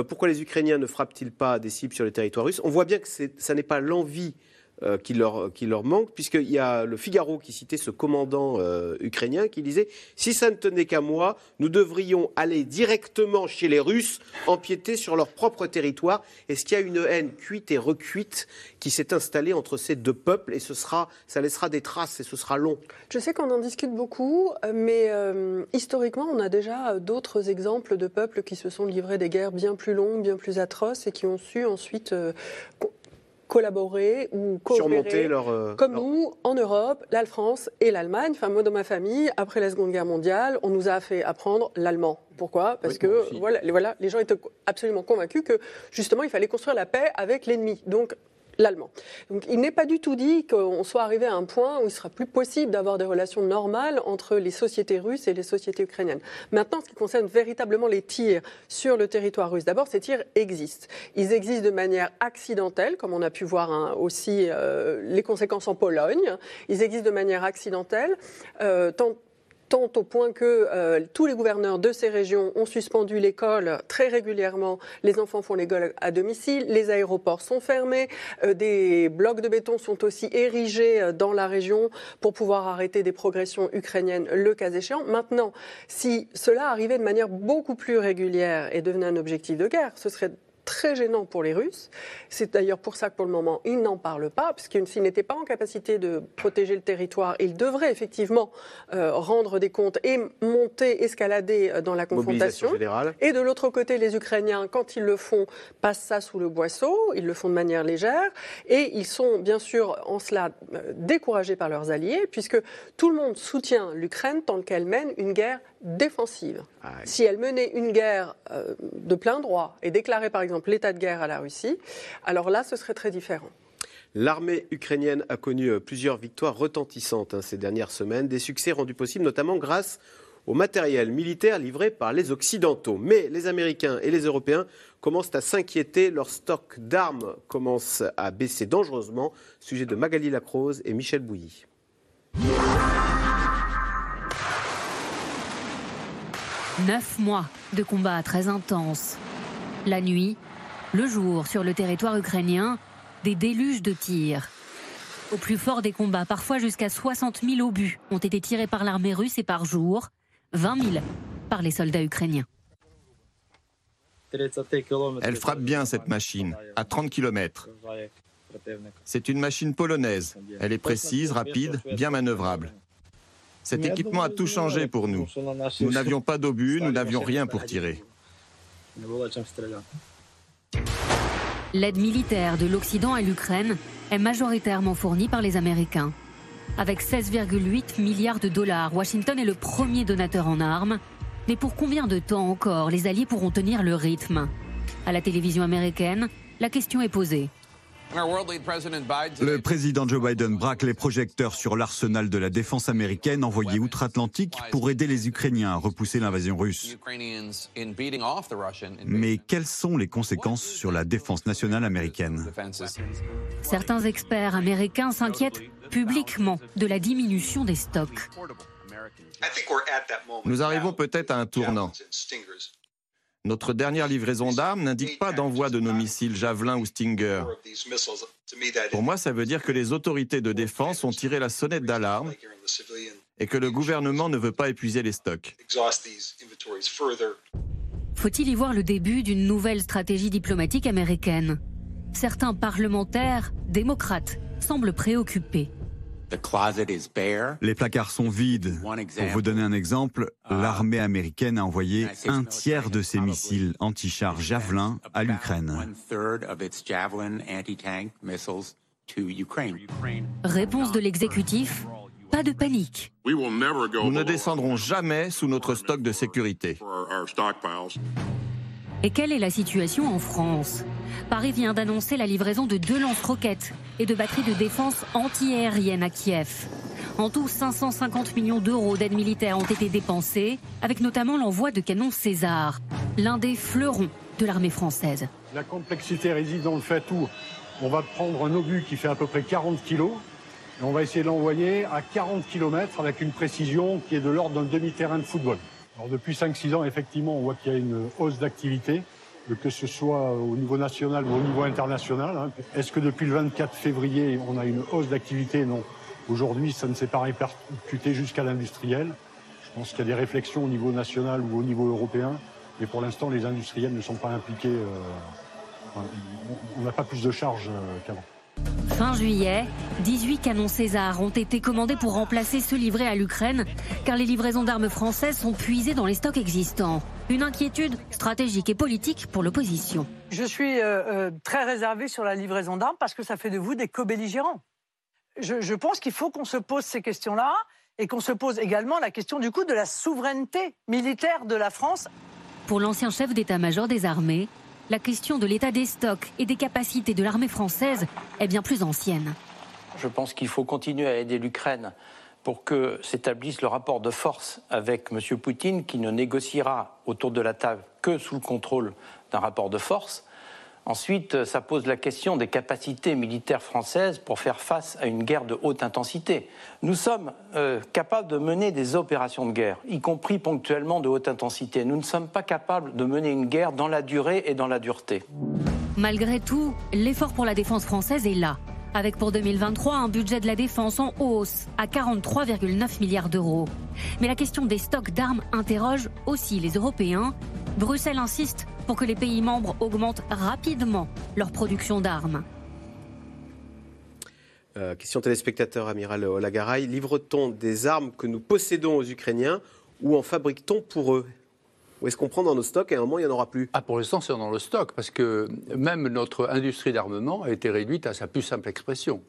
pourquoi les Ukrainiens ne frappent-ils pas des cibles sur le territoire russe? On voit bien que ça n'est pas l'envie euh, qui, leur, qui leur manque, puisqu'il y a le Figaro qui citait ce commandant euh, ukrainien qui disait Si ça ne tenait qu'à moi, nous devrions aller directement chez les Russes, empiéter sur leur propre territoire. Est-ce qu'il y a une haine cuite et recuite qui s'est installée entre ces deux peuples et ce sera, ça laissera des traces et ce sera long? Je sais qu'on en discute beaucoup, mais euh, historiquement, on a déjà d'autres exemples de peuples qui se sont livrés des guerres bien plus longues, bien plus atroces et qui ont su ensuite collaborer ou coopérer, leur, euh, comme nous, en Europe, la France et l'Allemagne. Enfin, moi, dans ma famille, après la Seconde Guerre mondiale, on nous a fait apprendre l'allemand. Pourquoi? Parce que voilà, voilà, les gens étaient absolument convaincus que justement, il fallait construire la paix avec l'ennemi. Donc, l'allemand. Donc il n'est pas du tout dit qu'on soit arrivé à un point où il sera plus possible d'avoir des relations normales entre les sociétés russes et les sociétés ukrainiennes. Maintenant, ce qui concerne véritablement les tirs sur le territoire russe, d'abord, ces tirs existent. Ils existent de manière accidentelle, comme on a pu voir hein, aussi euh, les conséquences en Pologne. Ils existent de manière accidentelle, euh, tant tant au point que euh, tous les gouverneurs de ces régions ont suspendu l'école très régulièrement. Les enfants font l'école à domicile, les aéroports sont fermés, euh, des blocs de béton sont aussi érigés euh, dans la région pour pouvoir arrêter des progressions ukrainiennes le cas échéant. Maintenant, si cela arrivait de manière beaucoup plus régulière et devenait un objectif de guerre, ce serait très gênant pour les Russes. C'est d'ailleurs pour ça que pour le moment, ils n'en parlent pas, parce s'ils n'étaient pas en capacité de protéger le territoire, ils devraient effectivement euh, rendre des comptes et monter, escalader euh, dans la confrontation. Et de l'autre côté, les Ukrainiens, quand ils le font, passent ça sous le boisseau, ils le font de manière légère, et ils sont bien sûr en cela euh, découragés par leurs alliés, puisque tout le monde soutient l'Ukraine tant qu'elle mène une guerre défensive. Ah si elle menait une guerre euh, de plein droit et déclarait par exemple l'état de guerre à la Russie, alors là, ce serait très différent. L'armée ukrainienne a connu euh, plusieurs victoires retentissantes hein, ces dernières semaines, des succès rendus possibles notamment grâce au matériel militaire livré par les Occidentaux. Mais les Américains et les Européens commencent à s'inquiéter. Leur stock d'armes commence à baisser dangereusement. Sujet de Magali Lacrose et Michel Bouilly. Neuf mois de combats très intenses. La nuit, le jour, sur le territoire ukrainien, des déluges de tirs. Au plus fort des combats, parfois jusqu'à 60 000 obus ont été tirés par l'armée russe et par jour, 20 000 par les soldats ukrainiens. Elle frappe bien cette machine, à 30 km. C'est une machine polonaise. Elle est précise, rapide, bien manœuvrable. Cet équipement a tout changé pour nous. Nous n'avions pas d'obus, nous n'avions rien pour tirer. L'aide militaire de l'Occident à l'Ukraine est majoritairement fournie par les Américains. Avec 16,8 milliards de dollars, Washington est le premier donateur en armes. Mais pour combien de temps encore les Alliés pourront tenir le rythme? À la télévision américaine, la question est posée. Le président Joe Biden braque les projecteurs sur l'arsenal de la défense américaine envoyé outre-Atlantique pour aider les Ukrainiens à repousser l'invasion russe. Mais quelles sont les conséquences sur la défense nationale américaine? Certains experts américains s'inquiètent publiquement de la diminution des stocks. Nous arrivons peut-être à un tournant. Notre dernière livraison d'armes n'indique pas d'envoi de nos missiles Javelin ou Stinger. Pour moi, ça veut dire que les autorités de défense ont tiré la sonnette d'alarme et que le gouvernement ne veut pas épuiser les stocks. Faut-il y voir le début d'une nouvelle stratégie diplomatique américaine? Certains parlementaires, démocrates, semblent préoccupés. Les placards sont vides. Pour vous donner un exemple, uh, l'armée américaine a envoyé un tiers de ses missiles anti-chars Javelin à l'Ukraine. Réponse de l'exécutif pas de panique. Nous ne descendrons jamais sous notre stock de sécurité. Et quelle est la situation en France? Paris vient d'annoncer la livraison de deux lance-roquettes et de batteries de défense anti-aérienne à Kiev. En tout, 550 millions d'euros d'aide militaire ont été dépensés, avec notamment l'envoi de canons César, l'un des fleurons de l'armée française. La complexité réside dans le fait où on va prendre un obus qui fait à peu près 40 kg et on va essayer de l'envoyer à 40 km avec une précision qui est de l'ordre d'un demi-terrain de football. Alors depuis 5-6 ans, effectivement, on voit qu'il y a une hausse d'activité, que ce soit au niveau national ou au niveau international. Hein. Est-ce que depuis le 24 février, on a une hausse d'activité? Non. Aujourd'hui, ça ne s'est pas répercuté jusqu'à l'industriel. Je pense qu'il y a des réflexions au niveau national ou au niveau européen, mais pour l'instant, les industriels ne sont pas impliqués. Euh, on n'a pas plus de charges euh, qu'avant. Fin juillet, 18 canons César ont été commandés pour remplacer ceux livrés à l'Ukraine, car les livraisons d'armes françaises sont puisées dans les stocks existants. Une inquiétude stratégique et politique pour l'opposition. Je suis euh, euh, très réservé sur la livraison d'armes parce que ça fait de vous des co-belligérants. Je, pense qu'il faut qu'on se pose ces questions-là et qu'on se pose également la question du coup de la souveraineté militaire de la France. Pour l'ancien chef d'état-major des armées, la question de l'état des stocks et des capacités de l'armée française est bien plus ancienne. Je pense qu'il faut continuer à aider l'Ukraine pour que s'établisse le rapport de force avec M. Poutine, qui ne négociera autour de la table que sous le contrôle d'un rapport de force. Ensuite, ça pose la question des capacités militaires françaises pour faire face à une guerre de haute intensité. Nous sommes euh, capables de mener des opérations de guerre, y compris ponctuellement de haute intensité. Nous ne sommes pas capables de mener une guerre dans la durée et dans la dureté. Malgré tout, l'effort pour la défense française est là, avec pour 2023 un budget de la défense en hausse à 43,9 milliards d'euros. Mais la question des stocks d'armes interroge aussi les Européens. Bruxelles insiste pour que les pays membres augmentent rapidement leur production d'armes. Euh, question téléspectateur, amiral Olagaray. Livre-t-on des armes que nous possédons aux Ukrainiens ou en fabrique-t-on pour eux? Ou est-ce qu'on prend dans nos stocks et à un moment il n'y en aura plus? Ah, Pour l'instant, c'est dans le stock, parce que même notre industrie d'armement a été réduite à sa plus simple expression.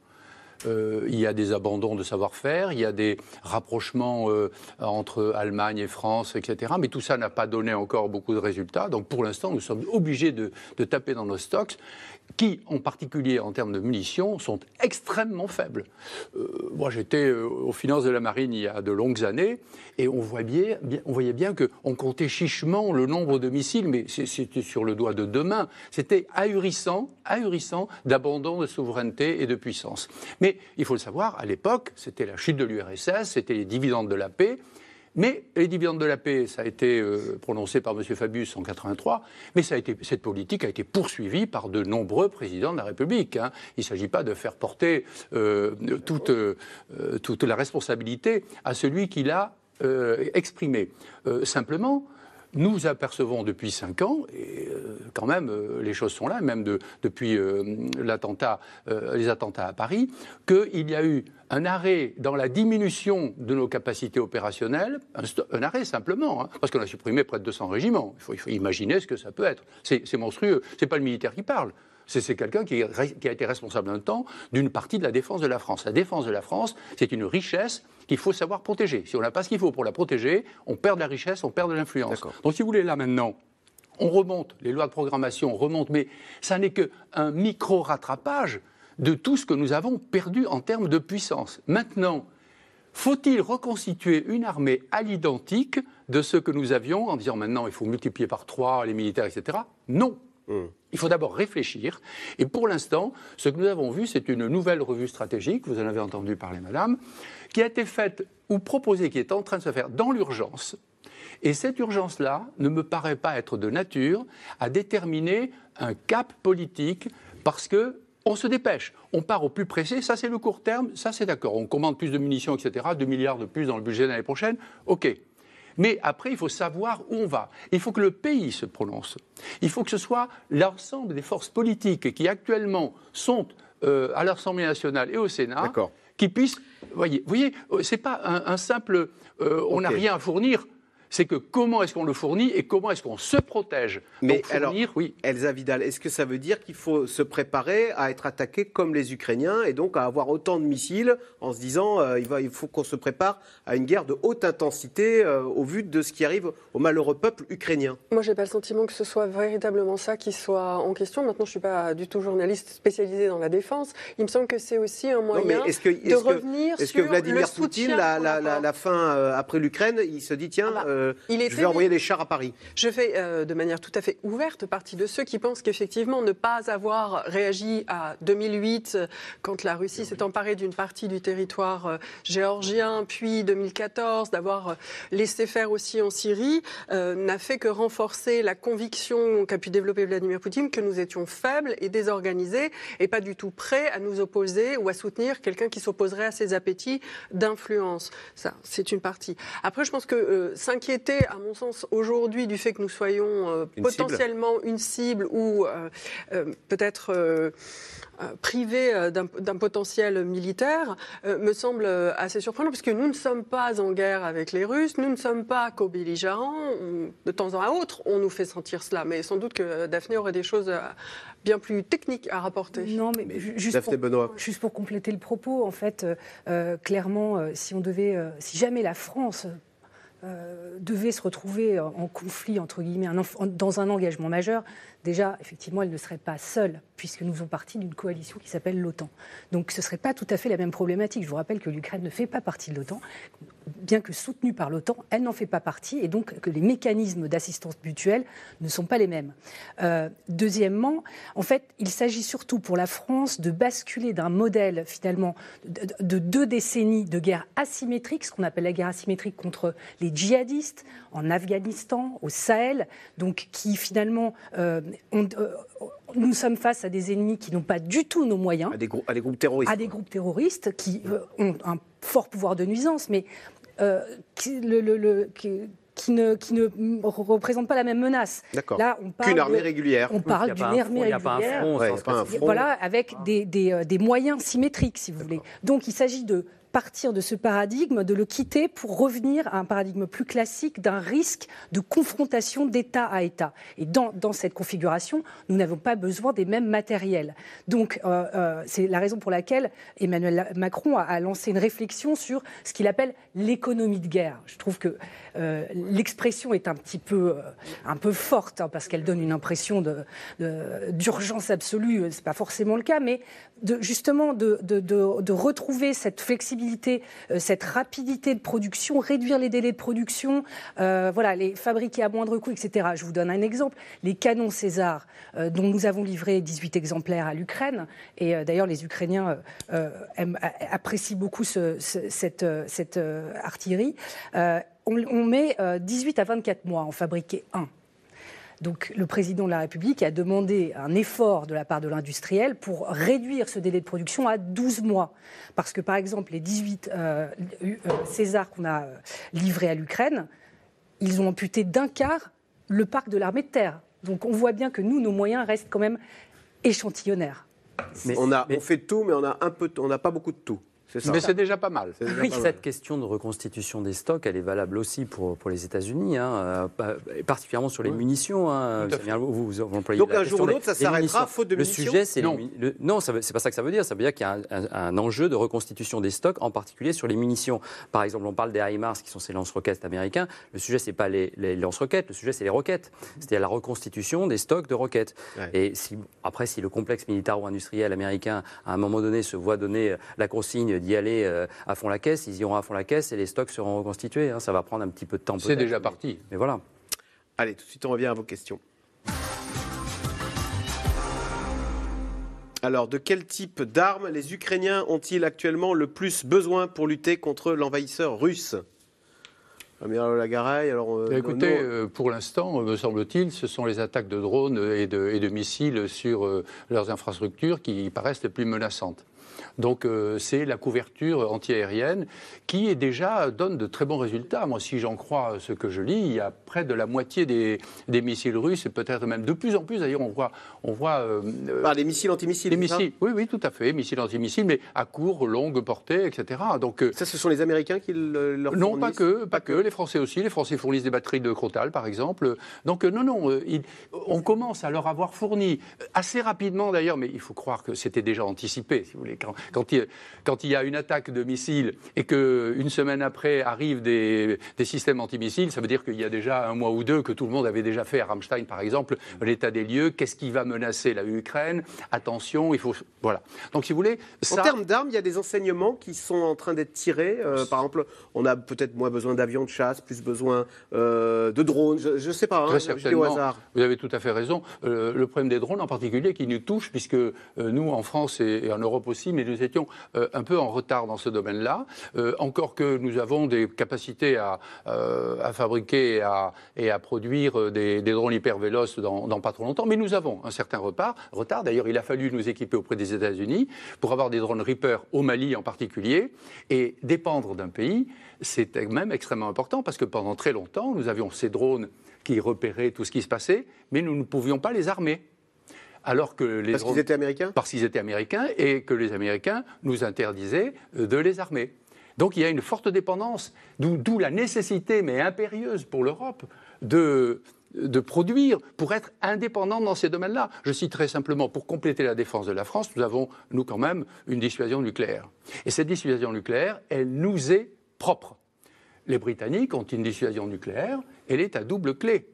Euh, il y a des abandons de savoir-faire, il y a des rapprochements euh, entre Allemagne et France, etc. Mais tout ça n'a pas donné encore beaucoup de résultats. Donc pour l'instant, nous sommes obligés de, taper dans nos stocks qui, en particulier en termes de munitions, sont extrêmement faibles. Euh, moi, j'étais aux finances de la marine il y a de longues années, et on, voyait bien, on voyait bien qu'on comptait chichement le nombre de missiles, mais c'était sur le doigt de deux mains. C'était ahurissant, ahurissant d'abandon de souveraineté et de puissance. Mais il faut le savoir, à l'époque, c'était la chute de l'URSS, c'était les dividendes de la paix, mais les dividendes de la paix, ça a été euh, prononcé par M. Fabius en 83, mais cette politique a été poursuivie par de nombreux présidents de la République. Hein. Il ne s'agit pas de faire porter euh, toute, euh, toute, la responsabilité à celui qui l'a exprimé. simplement, nous apercevons depuis cinq ans, et euh, quand même euh, les choses sont là, même depuis euh, les attentats à Paris, qu'il y a eu un arrêt dans la diminution de nos capacités opérationnelles, un, arrêt simplement, hein, parce qu'on a supprimé près de 200 régiments. Il faut, imaginer ce que ça peut être. C'est monstrueux. C'est pas le militaire qui parle. C'est quelqu'un qui, qui, a été responsable un temps d'une partie de la défense de la France. La défense de la France, c'est une richesse qu'il faut savoir protéger. Si on n'a pas ce qu'il faut pour la protéger, on perd de la richesse, on perd de l'influence. Donc si vous voulez, là maintenant, on remonte, les lois de programmation remontent, mais ça n'est qu'un micro-rattrapage de tout ce que nous avons perdu en termes de puissance. Maintenant, faut-il reconstituer une armée à l'identique de ce que nous avions en disant maintenant il faut multiplier par trois les militaires, etc. Non. Il faut d'abord réfléchir. Et pour l'instant, ce que nous avons vu, c'est une nouvelle revue stratégique, vous en avez entendu parler, madame, qui a été faite ou proposée, qui est en train de se faire dans l'urgence. Et cette urgence-là ne me paraît pas être de nature à déterminer un cap politique parce que on se dépêche, on part au plus pressé, ça c'est le court terme, ça c'est d'accord, on commande plus de munitions, etc., 2 milliards de plus dans le budget de l'année prochaine, ok. Mais après, il faut savoir où on va. Il faut que le pays se prononce. Il faut que ce soit l'ensemble des forces politiques qui actuellement sont euh, à l'Assemblée nationale et au Sénat qui puissent. Voyez, voyez, euh, c'est pas un, simple. Euh, on n'a rien à fournir c'est que comment est-ce qu'on le fournit et comment est-ce qu'on se protège. Mais alors, oui. Elsa Vidal, est-ce que ça veut dire qu'il faut se préparer à être attaqué comme les Ukrainiens et donc à avoir autant de missiles en se disant euh, il, va, il faut qu'on se prépare à une guerre de haute intensité euh, au vu de ce qui arrive au malheureux peuple ukrainien? Moi, j'ai pas le sentiment que ce soit véritablement ça qui soit en question. Maintenant, je suis pas du tout journaliste spécialisé dans la défense. Il me semble que c'est aussi un moyen de revenir est-ce que Vladimir Poutine, la, la, la, fin euh, après l'Ukraine, il se dit tiens. Ah bah, euh, je vais envoyer des chars à Paris. Je fais euh, de manière tout à fait ouverte partie de ceux qui pensent qu'effectivement ne pas avoir réagi à 2008 quand la Russie s'est emparée d'une partie du territoire euh, géorgien, puis 2014 d'avoir laissé faire aussi en Syrie n'a fait que renforcer la conviction qu'a pu développer Vladimir Poutine que nous étions faibles et désorganisés et pas du tout prêts à nous opposer ou à soutenir quelqu'un qui s'opposerait à ses appétits d'influence. Ça, c'est une partie. Après, je pense que s'inquiéter était, à mon sens, aujourd'hui du fait que nous soyons euh, potentiellement une cible ou euh, euh, peut-être privés d'un potentiel militaire me semble assez surprenant, puisque nous ne sommes pas en guerre avec les Russes, nous ne sommes pas co-belligérants. De temps en autre, on nous fait sentir cela, mais sans doute que Daphné aurait des choses bien plus techniques à rapporter. Non, mais, juste, pour, juste, pour, compléter le propos, en fait, clairement, si on devait, si jamais la France euh, devait se retrouver en conflit, entre guillemets, dans un engagement majeur, déjà, effectivement, elle ne serait pas seule, puisque nous faisons partie d'une coalition qui s'appelle l'OTAN. Donc ce ne serait pas tout à fait la même problématique. Je vous rappelle que l'Ukraine ne fait pas partie de l'OTAN. Bien que soutenue par l'OTAN, elle n'en fait pas partie, et donc que les mécanismes d'assistance mutuelle ne sont pas les mêmes. Euh, deuxièmement, en fait, il s'agit surtout pour la France de basculer d'un modèle, finalement, de, deux décennies de guerre asymétrique, ce qu'on appelle la guerre asymétrique contre les djihadistes, en Afghanistan, au Sahel, donc qui finalement euh, euh, nous sommes face à des ennemis qui n'ont pas du tout nos moyens. À des, groupes terroristes. À des groupes terroristes qui euh, ont un fort pouvoir de nuisance, mais euh, qui, qui ne, qui ne représente pas la même menace. D'accord. Là, on parle qu'une armée régulière. On parle d'une armée régulière. Il n'y a pas un front. Voilà, avec des, des, des moyens symétriques, si vous voulez. Donc, il s'agit de partir de ce paradigme, de le quitter pour revenir à un paradigme plus classique d'un risque de confrontation d'État à État. Et dans, cette configuration, nous n'avons pas besoin des mêmes matériels. Donc, euh, euh, c'est la raison pour laquelle Emmanuel Macron a, lancé une réflexion sur ce qu'il appelle l'économie de guerre. Je trouve que euh, l'expression est un petit peu, un peu forte, hein, parce qu'elle donne une impression d'urgence absolue. Ce n'est pas forcément le cas, mais justement de, retrouver cette flexibilité euh, cette rapidité de production, réduire les délais de production, euh, voilà, les fabriquer à moindre coût, etc. Je vous donne un exemple. Les canons César, euh, dont nous avons livré 18 exemplaires à l'Ukraine, et d'ailleurs les Ukrainiens apprécient beaucoup cette, artillerie, on, met 18 à 24 mois en fabriquer un. Donc le président de la République a demandé un effort de la part de l'industriel pour réduire ce délai de production à 12 mois. Parce que par exemple, les 18 euh, euh, César qu'on a euh, livrés à l'Ukraine, ils ont amputé d'un quart le parc de l'armée de terre. Donc on voit bien que nous, nos moyens restent quand même échantillonnaires. Mais, on, a, on fait tout, mais on a un peu, on n'a pas beaucoup de tout. Mais c'est déjà pas mal. Cette question de reconstitution des stocks, elle est valable aussi pour, pour les États-Unis, hein, euh, particulièrement sur les munitions. Hein, vous, vous, Donc un jour ou l'autre, ça s'arrêtera faute de munitions Le sujet, c'est non, non c'est pas ça que ça veut dire. Ça veut dire qu'il y a un, enjeu de reconstitution des stocks, en particulier sur les munitions. Par exemple, on parle des HIMARS, qui sont ces lance-roquettes américains. Le sujet, c'est pas les, lance-roquettes, le sujet, c'est les roquettes. C'est-à-dire la reconstitution des stocks de roquettes. Et si, après, si le complexe militaro-industriel américain, à un moment donné, se voit donner la consigne d'y aller euh, à fond la caisse, ils iront à fond la caisse et les stocks seront reconstitués. Hein. Ça va prendre un petit peu de temps. C'est déjà parti. Mais voilà. Allez, tout de suite, on revient à vos questions. Alors, de quel type d'armes les Ukrainiens ont-ils actuellement le plus besoin pour lutter contre l'envahisseur russe? Amiral Lagaray, alors. Euh, écoutez, euh, pour l'instant, me semble-t-il, ce sont les attaques de drones et de, et de missiles sur leurs infrastructures qui paraissent les plus menaçantes. Donc euh, c'est la couverture antiaérienne qui est déjà donne de très bons résultats. Moi, si j'en crois ce que je lis, il y a près de la moitié des, missiles russes et peut-être même de plus en plus. D'ailleurs, on voit, on voit euh, ah, les missiles antimissiles. Les missiles, oui, oui, tout à fait, missiles antimissiles, mais à court, longue portée, etc. Donc euh, ça, ce sont les Américains qui le, leur non, pas que, pas que, les Français aussi. Les Français fournissent des batteries de Crotal, par exemple. Donc non, non, on commence à leur avoir fourni assez rapidement d'ailleurs, mais il faut croire que c'était déjà anticipé, si vous voulez. Quand, quand, il, quand il y a une attaque de missiles et qu'une semaine après arrivent des, systèmes antimissiles, ça veut dire qu'il y a déjà un mois ou deux que tout le monde avait déjà fait à Rammstein, par exemple, l'état des lieux, qu'est-ce qui va menacer la Ukraine, attention, il faut... Voilà. Donc si vous voulez... En termes d'armes, il y a des enseignements qui sont en train d'être tirés. Euh, par exemple, on a peut-être moins besoin d'avions de chasse, plus besoin euh, de drones, je ne sais pas, hein, Très au hasard. Vous avez tout à fait raison. Euh, le problème des drones en particulier qui nous touche, puisque nous, en France et, et en Europe aussi, mais nous étions euh, un peu en retard dans ce domaine-là. Euh, encore que nous avons des capacités à, euh, fabriquer et à, produire des, drones hyper véloces dans, pas trop longtemps, mais nous avons un certain retard. retard. D'ailleurs, il a fallu nous équiper auprès des États-Unis pour avoir des drones Reaper au Mali en particulier. Et dépendre d'un pays, c'est même extrêmement important parce que pendant très longtemps, nous avions ces drones qui repéraient tout ce qui se passait, mais nous ne pouvions pas les armer alors que les parce qu'ils étaient américains? Parce qu'ils étaient américains et que les Américains nous interdisaient euh, de les armer. Donc il y a une forte dépendance, d'où la nécessité, mais impérieuse pour l'Europe, de, de produire pour être indépendant dans ces domaines-là. Je citerai simplement, pour compléter la défense de la France, nous avons, nous quand même, une dissuasion nucléaire. Et cette dissuasion nucléaire, elle nous est propre. Les Britanniques ont une dissuasion nucléaire, elle est à double clé.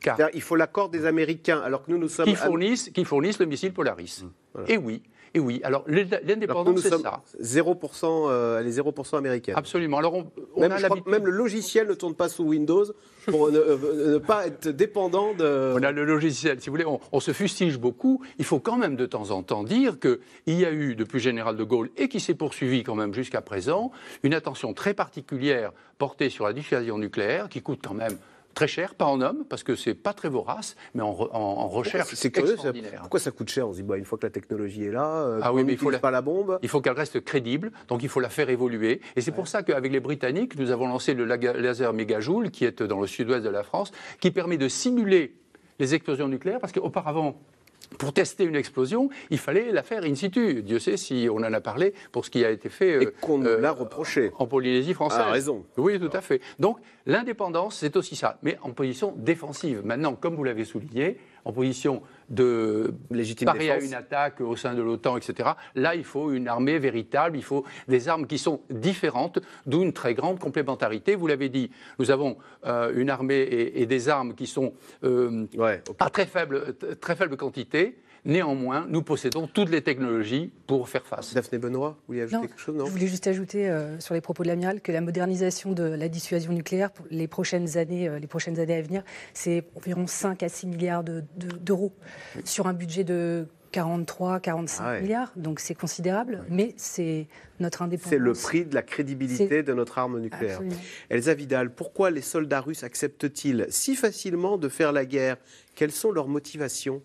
Car il faut l'accord des Américains, alors que nous, nous sommes... Qui fournissent, qui fournissent le missile Polaris. Mmh, et oui, et oui. Alors, l'indépendance, c'est ça. 0%, euh, est 0% américaine. Absolument. Alors, on, même, même, le logiciel ne tourne pas sous Windows pour euh, ne, pas être dépendant de... On a le logiciel. Si vous voulez, on, se fustige beaucoup. Il faut quand même de temps en temps dire qu'il y a eu, depuis Général de Gaulle, et qui s'est poursuivi quand même jusqu'à présent, une attention très particulière portée sur la dissuasion nucléaire, qui coûte quand même très cher, pas en hommes, parce que c'est pas très vorace, mais en, recherche. C'est curieux, pourquoi ça coûte cher On se dit, bah, une fois que la technologie est là, euh, ah oui, mais il faut pas la bombe. Il faut qu'elle reste crédible, donc il faut la faire évoluer. Et c'est pour ça qu'avec les Britanniques, nous avons lancé le laser mégajoule, qui est dans le sud-ouest de la France, qui permet de simuler les explosions nucléaires, parce qu'auparavant, pour tester une explosion, il fallait la faire in situ. Dieu sait si on en a parlé pour ce qui a été fait. Et qu'on euh, l'a reproché. En Polynésie française. A raison. Oui, tout à fait. Donc l'indépendance, c'est aussi ça, mais en position défensive. Maintenant, comme vous l'avez souligné, en position de légitime parer à une attaque au sein de l'OTAN, etc. Là, il faut une armée véritable, il faut des armes qui sont différentes, d'où une très grande complémentarité. Vous l'avez dit, nous avons euh, une armée et, des armes qui sont euh, à très faible, très faible quantité. Néanmoins, nous possédons toutes les technologies pour faire face. Daphné Benoît, vous voulez ajouter quelque chose non? Je voulais juste ajouter euh, sur les propos de l'amiral que la modernisation de la dissuasion nucléaire pour les prochaines années, euh, les prochaines années à venir, c'est environ 5 à 6 milliards d'euros sur un budget de 43, 45 ah milliards, donc c'est considérable, mais c'est notre indépendance. C'est le prix de la crédibilité de notre arme nucléaire. Elsa Vidal, pourquoi les soldats russes acceptent-ils si facilement de faire la guerre? Quelles sont leurs motivations?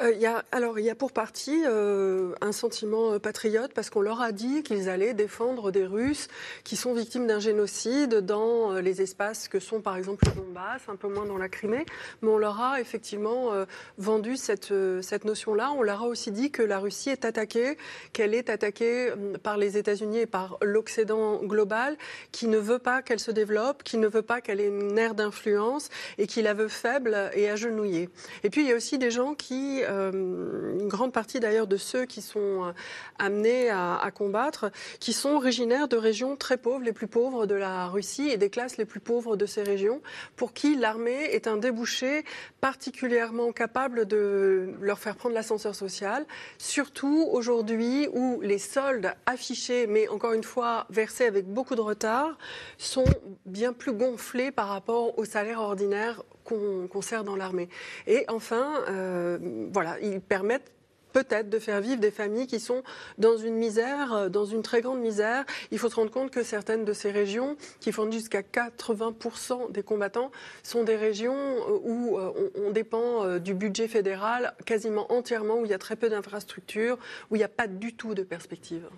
Euh, alors, il y a pour partie euh, un sentiment euh, patriote parce qu'on leur a dit qu'ils allaient défendre des Russes qui sont victimes d'un génocide dans les espaces que sont par exemple le Donbass, un peu moins dans la Crimée. Mais on leur a effectivement vendu cette, cette notion-là. On leur a aussi dit que la Russie est attaquée, qu'elle est attaquée par les États-Unis et par l'Occident global, qui ne veut pas qu'elle se développe, qui ne veut pas qu'elle ait une ère d'influence et qui la veut faible et agenouillée. Et puis il y a aussi des gens qui euh, une grande partie d'ailleurs de ceux qui sont euh, amenés à, combattre, qui sont originaires de régions très pauvres, les plus pauvres de la Russie et des classes les plus pauvres de ces régions, pour qui l'armée est un débouché particulièrement capable de leur faire prendre l'ascenseur social, surtout aujourd'hui où les soldes affichés, mais encore une fois versés avec beaucoup de retard, sont bien plus gonflés par rapport au salaire ordinaire qu'on sert dans l'armée. Et enfin, euh, voilà, ils permettent peut-être de faire vivre des familles qui sont dans une misère, euh, dans une très grande misère. Il faut se rendre compte que certaines de ces régions, qui font jusqu'à 80% des combattants, sont des régions euh, où on, dépend du budget fédéral quasiment entièrement, où il y a très peu d'infrastructures, où il n'y a pas du tout de perspective.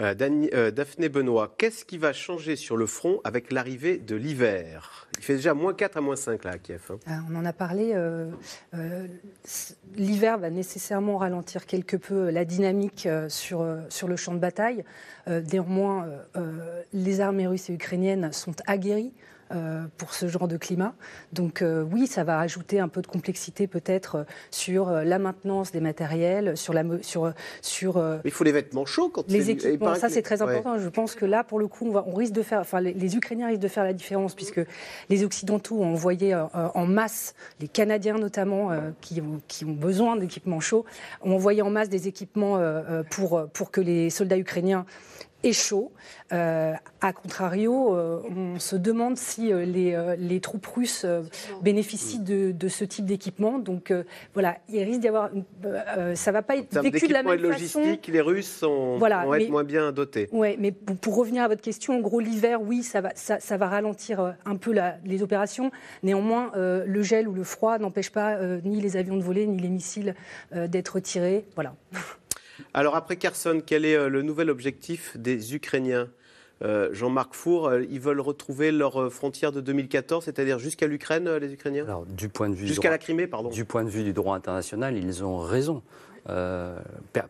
Euh, euh, Daphné Benoît, qu'est-ce qui va changer sur le front avec l'arrivée de l'hiver? Il fait déjà moins 4 à moins 5 là à Kiev. Hein. Ah, on en a parlé. Euh, l'hiver va nécessairement ralentir quelque peu la dynamique sur, sur le champ de bataille. néanmoins, les armées russes et ukrainiennes sont aguerries pour ce genre de climat. Donc euh, oui, ça va ajouter un peu de complexité peut-être euh, sur la maintenance des matériels, sur la sur sur. il faut les vêtements chauds quand les équipements. Ça c'est très important. Je pense que là, pour le coup, on, risque de faire, enfin les, Ukrainiens risquent de faire la différence puisque les Occidentaux ont envoyé en masse, les Canadiens notamment, qui, ont, qui ont besoin d'équipements chauds, ont envoyé en masse des équipements pour pour que les soldats ukrainiens est chaud. Euh, a contrario, euh, on se demande si euh, les, troupes russes bénéficient de, ce type d'équipement. Donc voilà, il risque d'y avoir. ça ne va pas être vécu de la même de logistique, les Russes sont, vont être moins bien dotés. Oui, mais pour, revenir à votre question, en gros, l'hiver, oui, ça va, ça, va ralentir un peu les opérations. Néanmoins, le gel ou le froid n'empêche pas ni les avions de voler, ni les missiles d'être tirés. Voilà. Alors après Kherson, quel est euh, le nouvel objectif des Ukrainiens? Euh, Jean-Marc Four, euh, ils veulent retrouver leur frontière de 2014, c'est-à-dire jusqu'à l'Ukraine, les Ukrainiens? Alors, du point de vue jusqu'à la Crimée, pardon. Du point de vue du droit international, ils ont raison. Euh,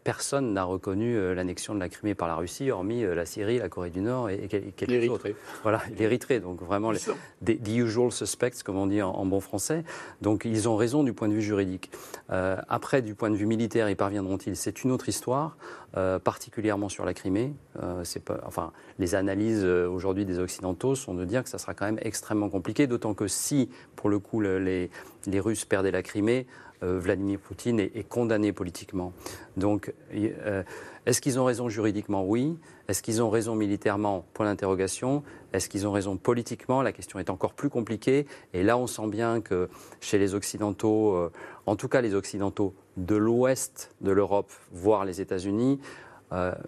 personne n'a reconnu euh, l'annexion de la Crimée par la Russie, hormis euh, la Syrie, la Corée du Nord et, quelques autres. Voilà, l'Érythrée. Donc vraiment, les, the usual suspects, comme on dit en, bon français. Donc ils ont raison du point de vue juridique. après, du point de vue militaire, y parviendront-ils? C'est une autre histoire. particulièrement sur la Crimée. c'est enfin, les analyses aujourd'hui des Occidentaux sont de dire que ça sera quand même extrêmement compliqué, d'autant que si, pour le coup, les, les Russes perdaient la Crimée, Vladimir Poutine est, condamné politiquement. Donc, euh, est-ce qu'ils ont raison juridiquement? Oui. Est-ce qu'ils ont raison militairement? Point d'interrogation. Est-ce qu'ils ont raison politiquement? La question est encore plus compliquée. Et là, on sent bien que chez les Occidentaux, euh, en tout cas les Occidentaux de l'ouest de l'Europe, voire les États-Unis,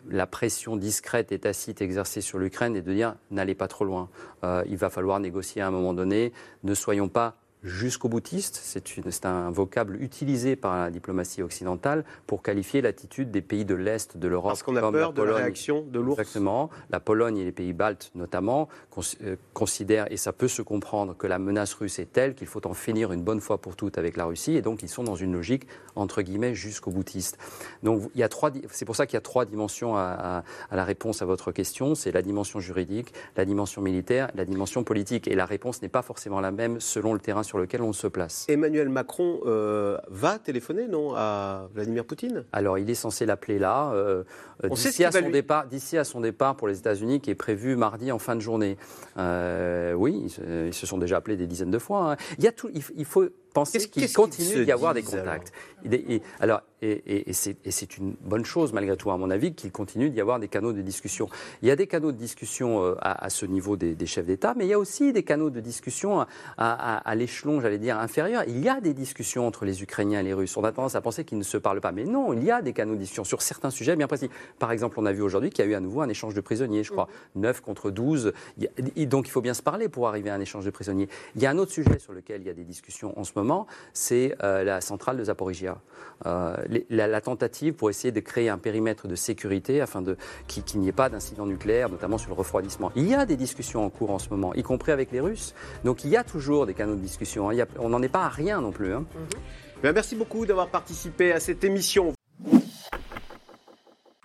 la pression discrète et tacite exercée sur l'Ukraine est de dire n'allez pas trop loin. il va falloir négocier à un moment donné. Ne soyons pas jusqu'au boutiste. C'est un vocable utilisé par la diplomatie occidentale pour qualifier l'attitude des pays de l'Est de l'Europe. Parce qu'on a peur de la réaction de l'ours. Exactement. La Pologne et les pays baltes notamment euh, considèrent, et ça peut se comprendre, que la menace russe est telle qu'il faut en finir une bonne fois pour toutes avec la Russie. Et donc ils sont dans une logique, entre guillemets, jusqu'au boutiste. Donc il y a trois, c'est pour ça qu'il y a trois dimensions à, à la réponse à votre question. C'est la dimension juridique, la dimension militaire, la dimension politique. Et la réponse n'est pas forcément la même selon le terrain sur lequel on se place. Emmanuel Macron euh, va téléphoner, non, à Vladimir Poutine? Alors, il est censé l'appeler là, euh, d'ici à, son départ, d'ici à son départ pour les États-Unis, qui est prévu mardi en fin de journée. Euh, oui, ils, se sont déjà appelés des dizaines de fois. Hein. Il, y a tout, il faut penser qu'il continue d'y avoir des contacts. Et, alors, et, c'est une bonne chose, malgré tout, à mon avis, qu'il continue d'y avoir des canaux de discussion. Il y a des canaux de discussion euh, à, ce niveau des, chefs d'État, mais il y a aussi des canaux de discussion à, l'échelon, j'allais dire, inférieur. Il y a des discussions entre les Ukrainiens et les Russes. On a tendance à penser qu'ils ne se parlent pas. Mais non, il y a des canaux de discussion sur certains sujets bien précis. Par exemple, on a vu aujourd'hui qu'il y a eu à nouveau un échange de prisonniers, je crois, 9 contre 12. donc il faut bien se parler pour arriver à un échange de prisonniers. Il y a un autre sujet sur lequel il y a des discussions en ce moment c'est euh, la centrale de Zaporizhia. Euh, la, tentative pour essayer de créer un périmètre de sécurité afin qu'il n'y ait pas d'incident nucléaire, notamment sur le refroidissement. Il y a des discussions en cours en ce moment, y compris avec les Russes. Donc il y a toujours des canaux de discussion. Hein. on n'en est pas à rien non plus. Hein. Mm-hmm. merci beaucoup d'avoir participé à cette émission.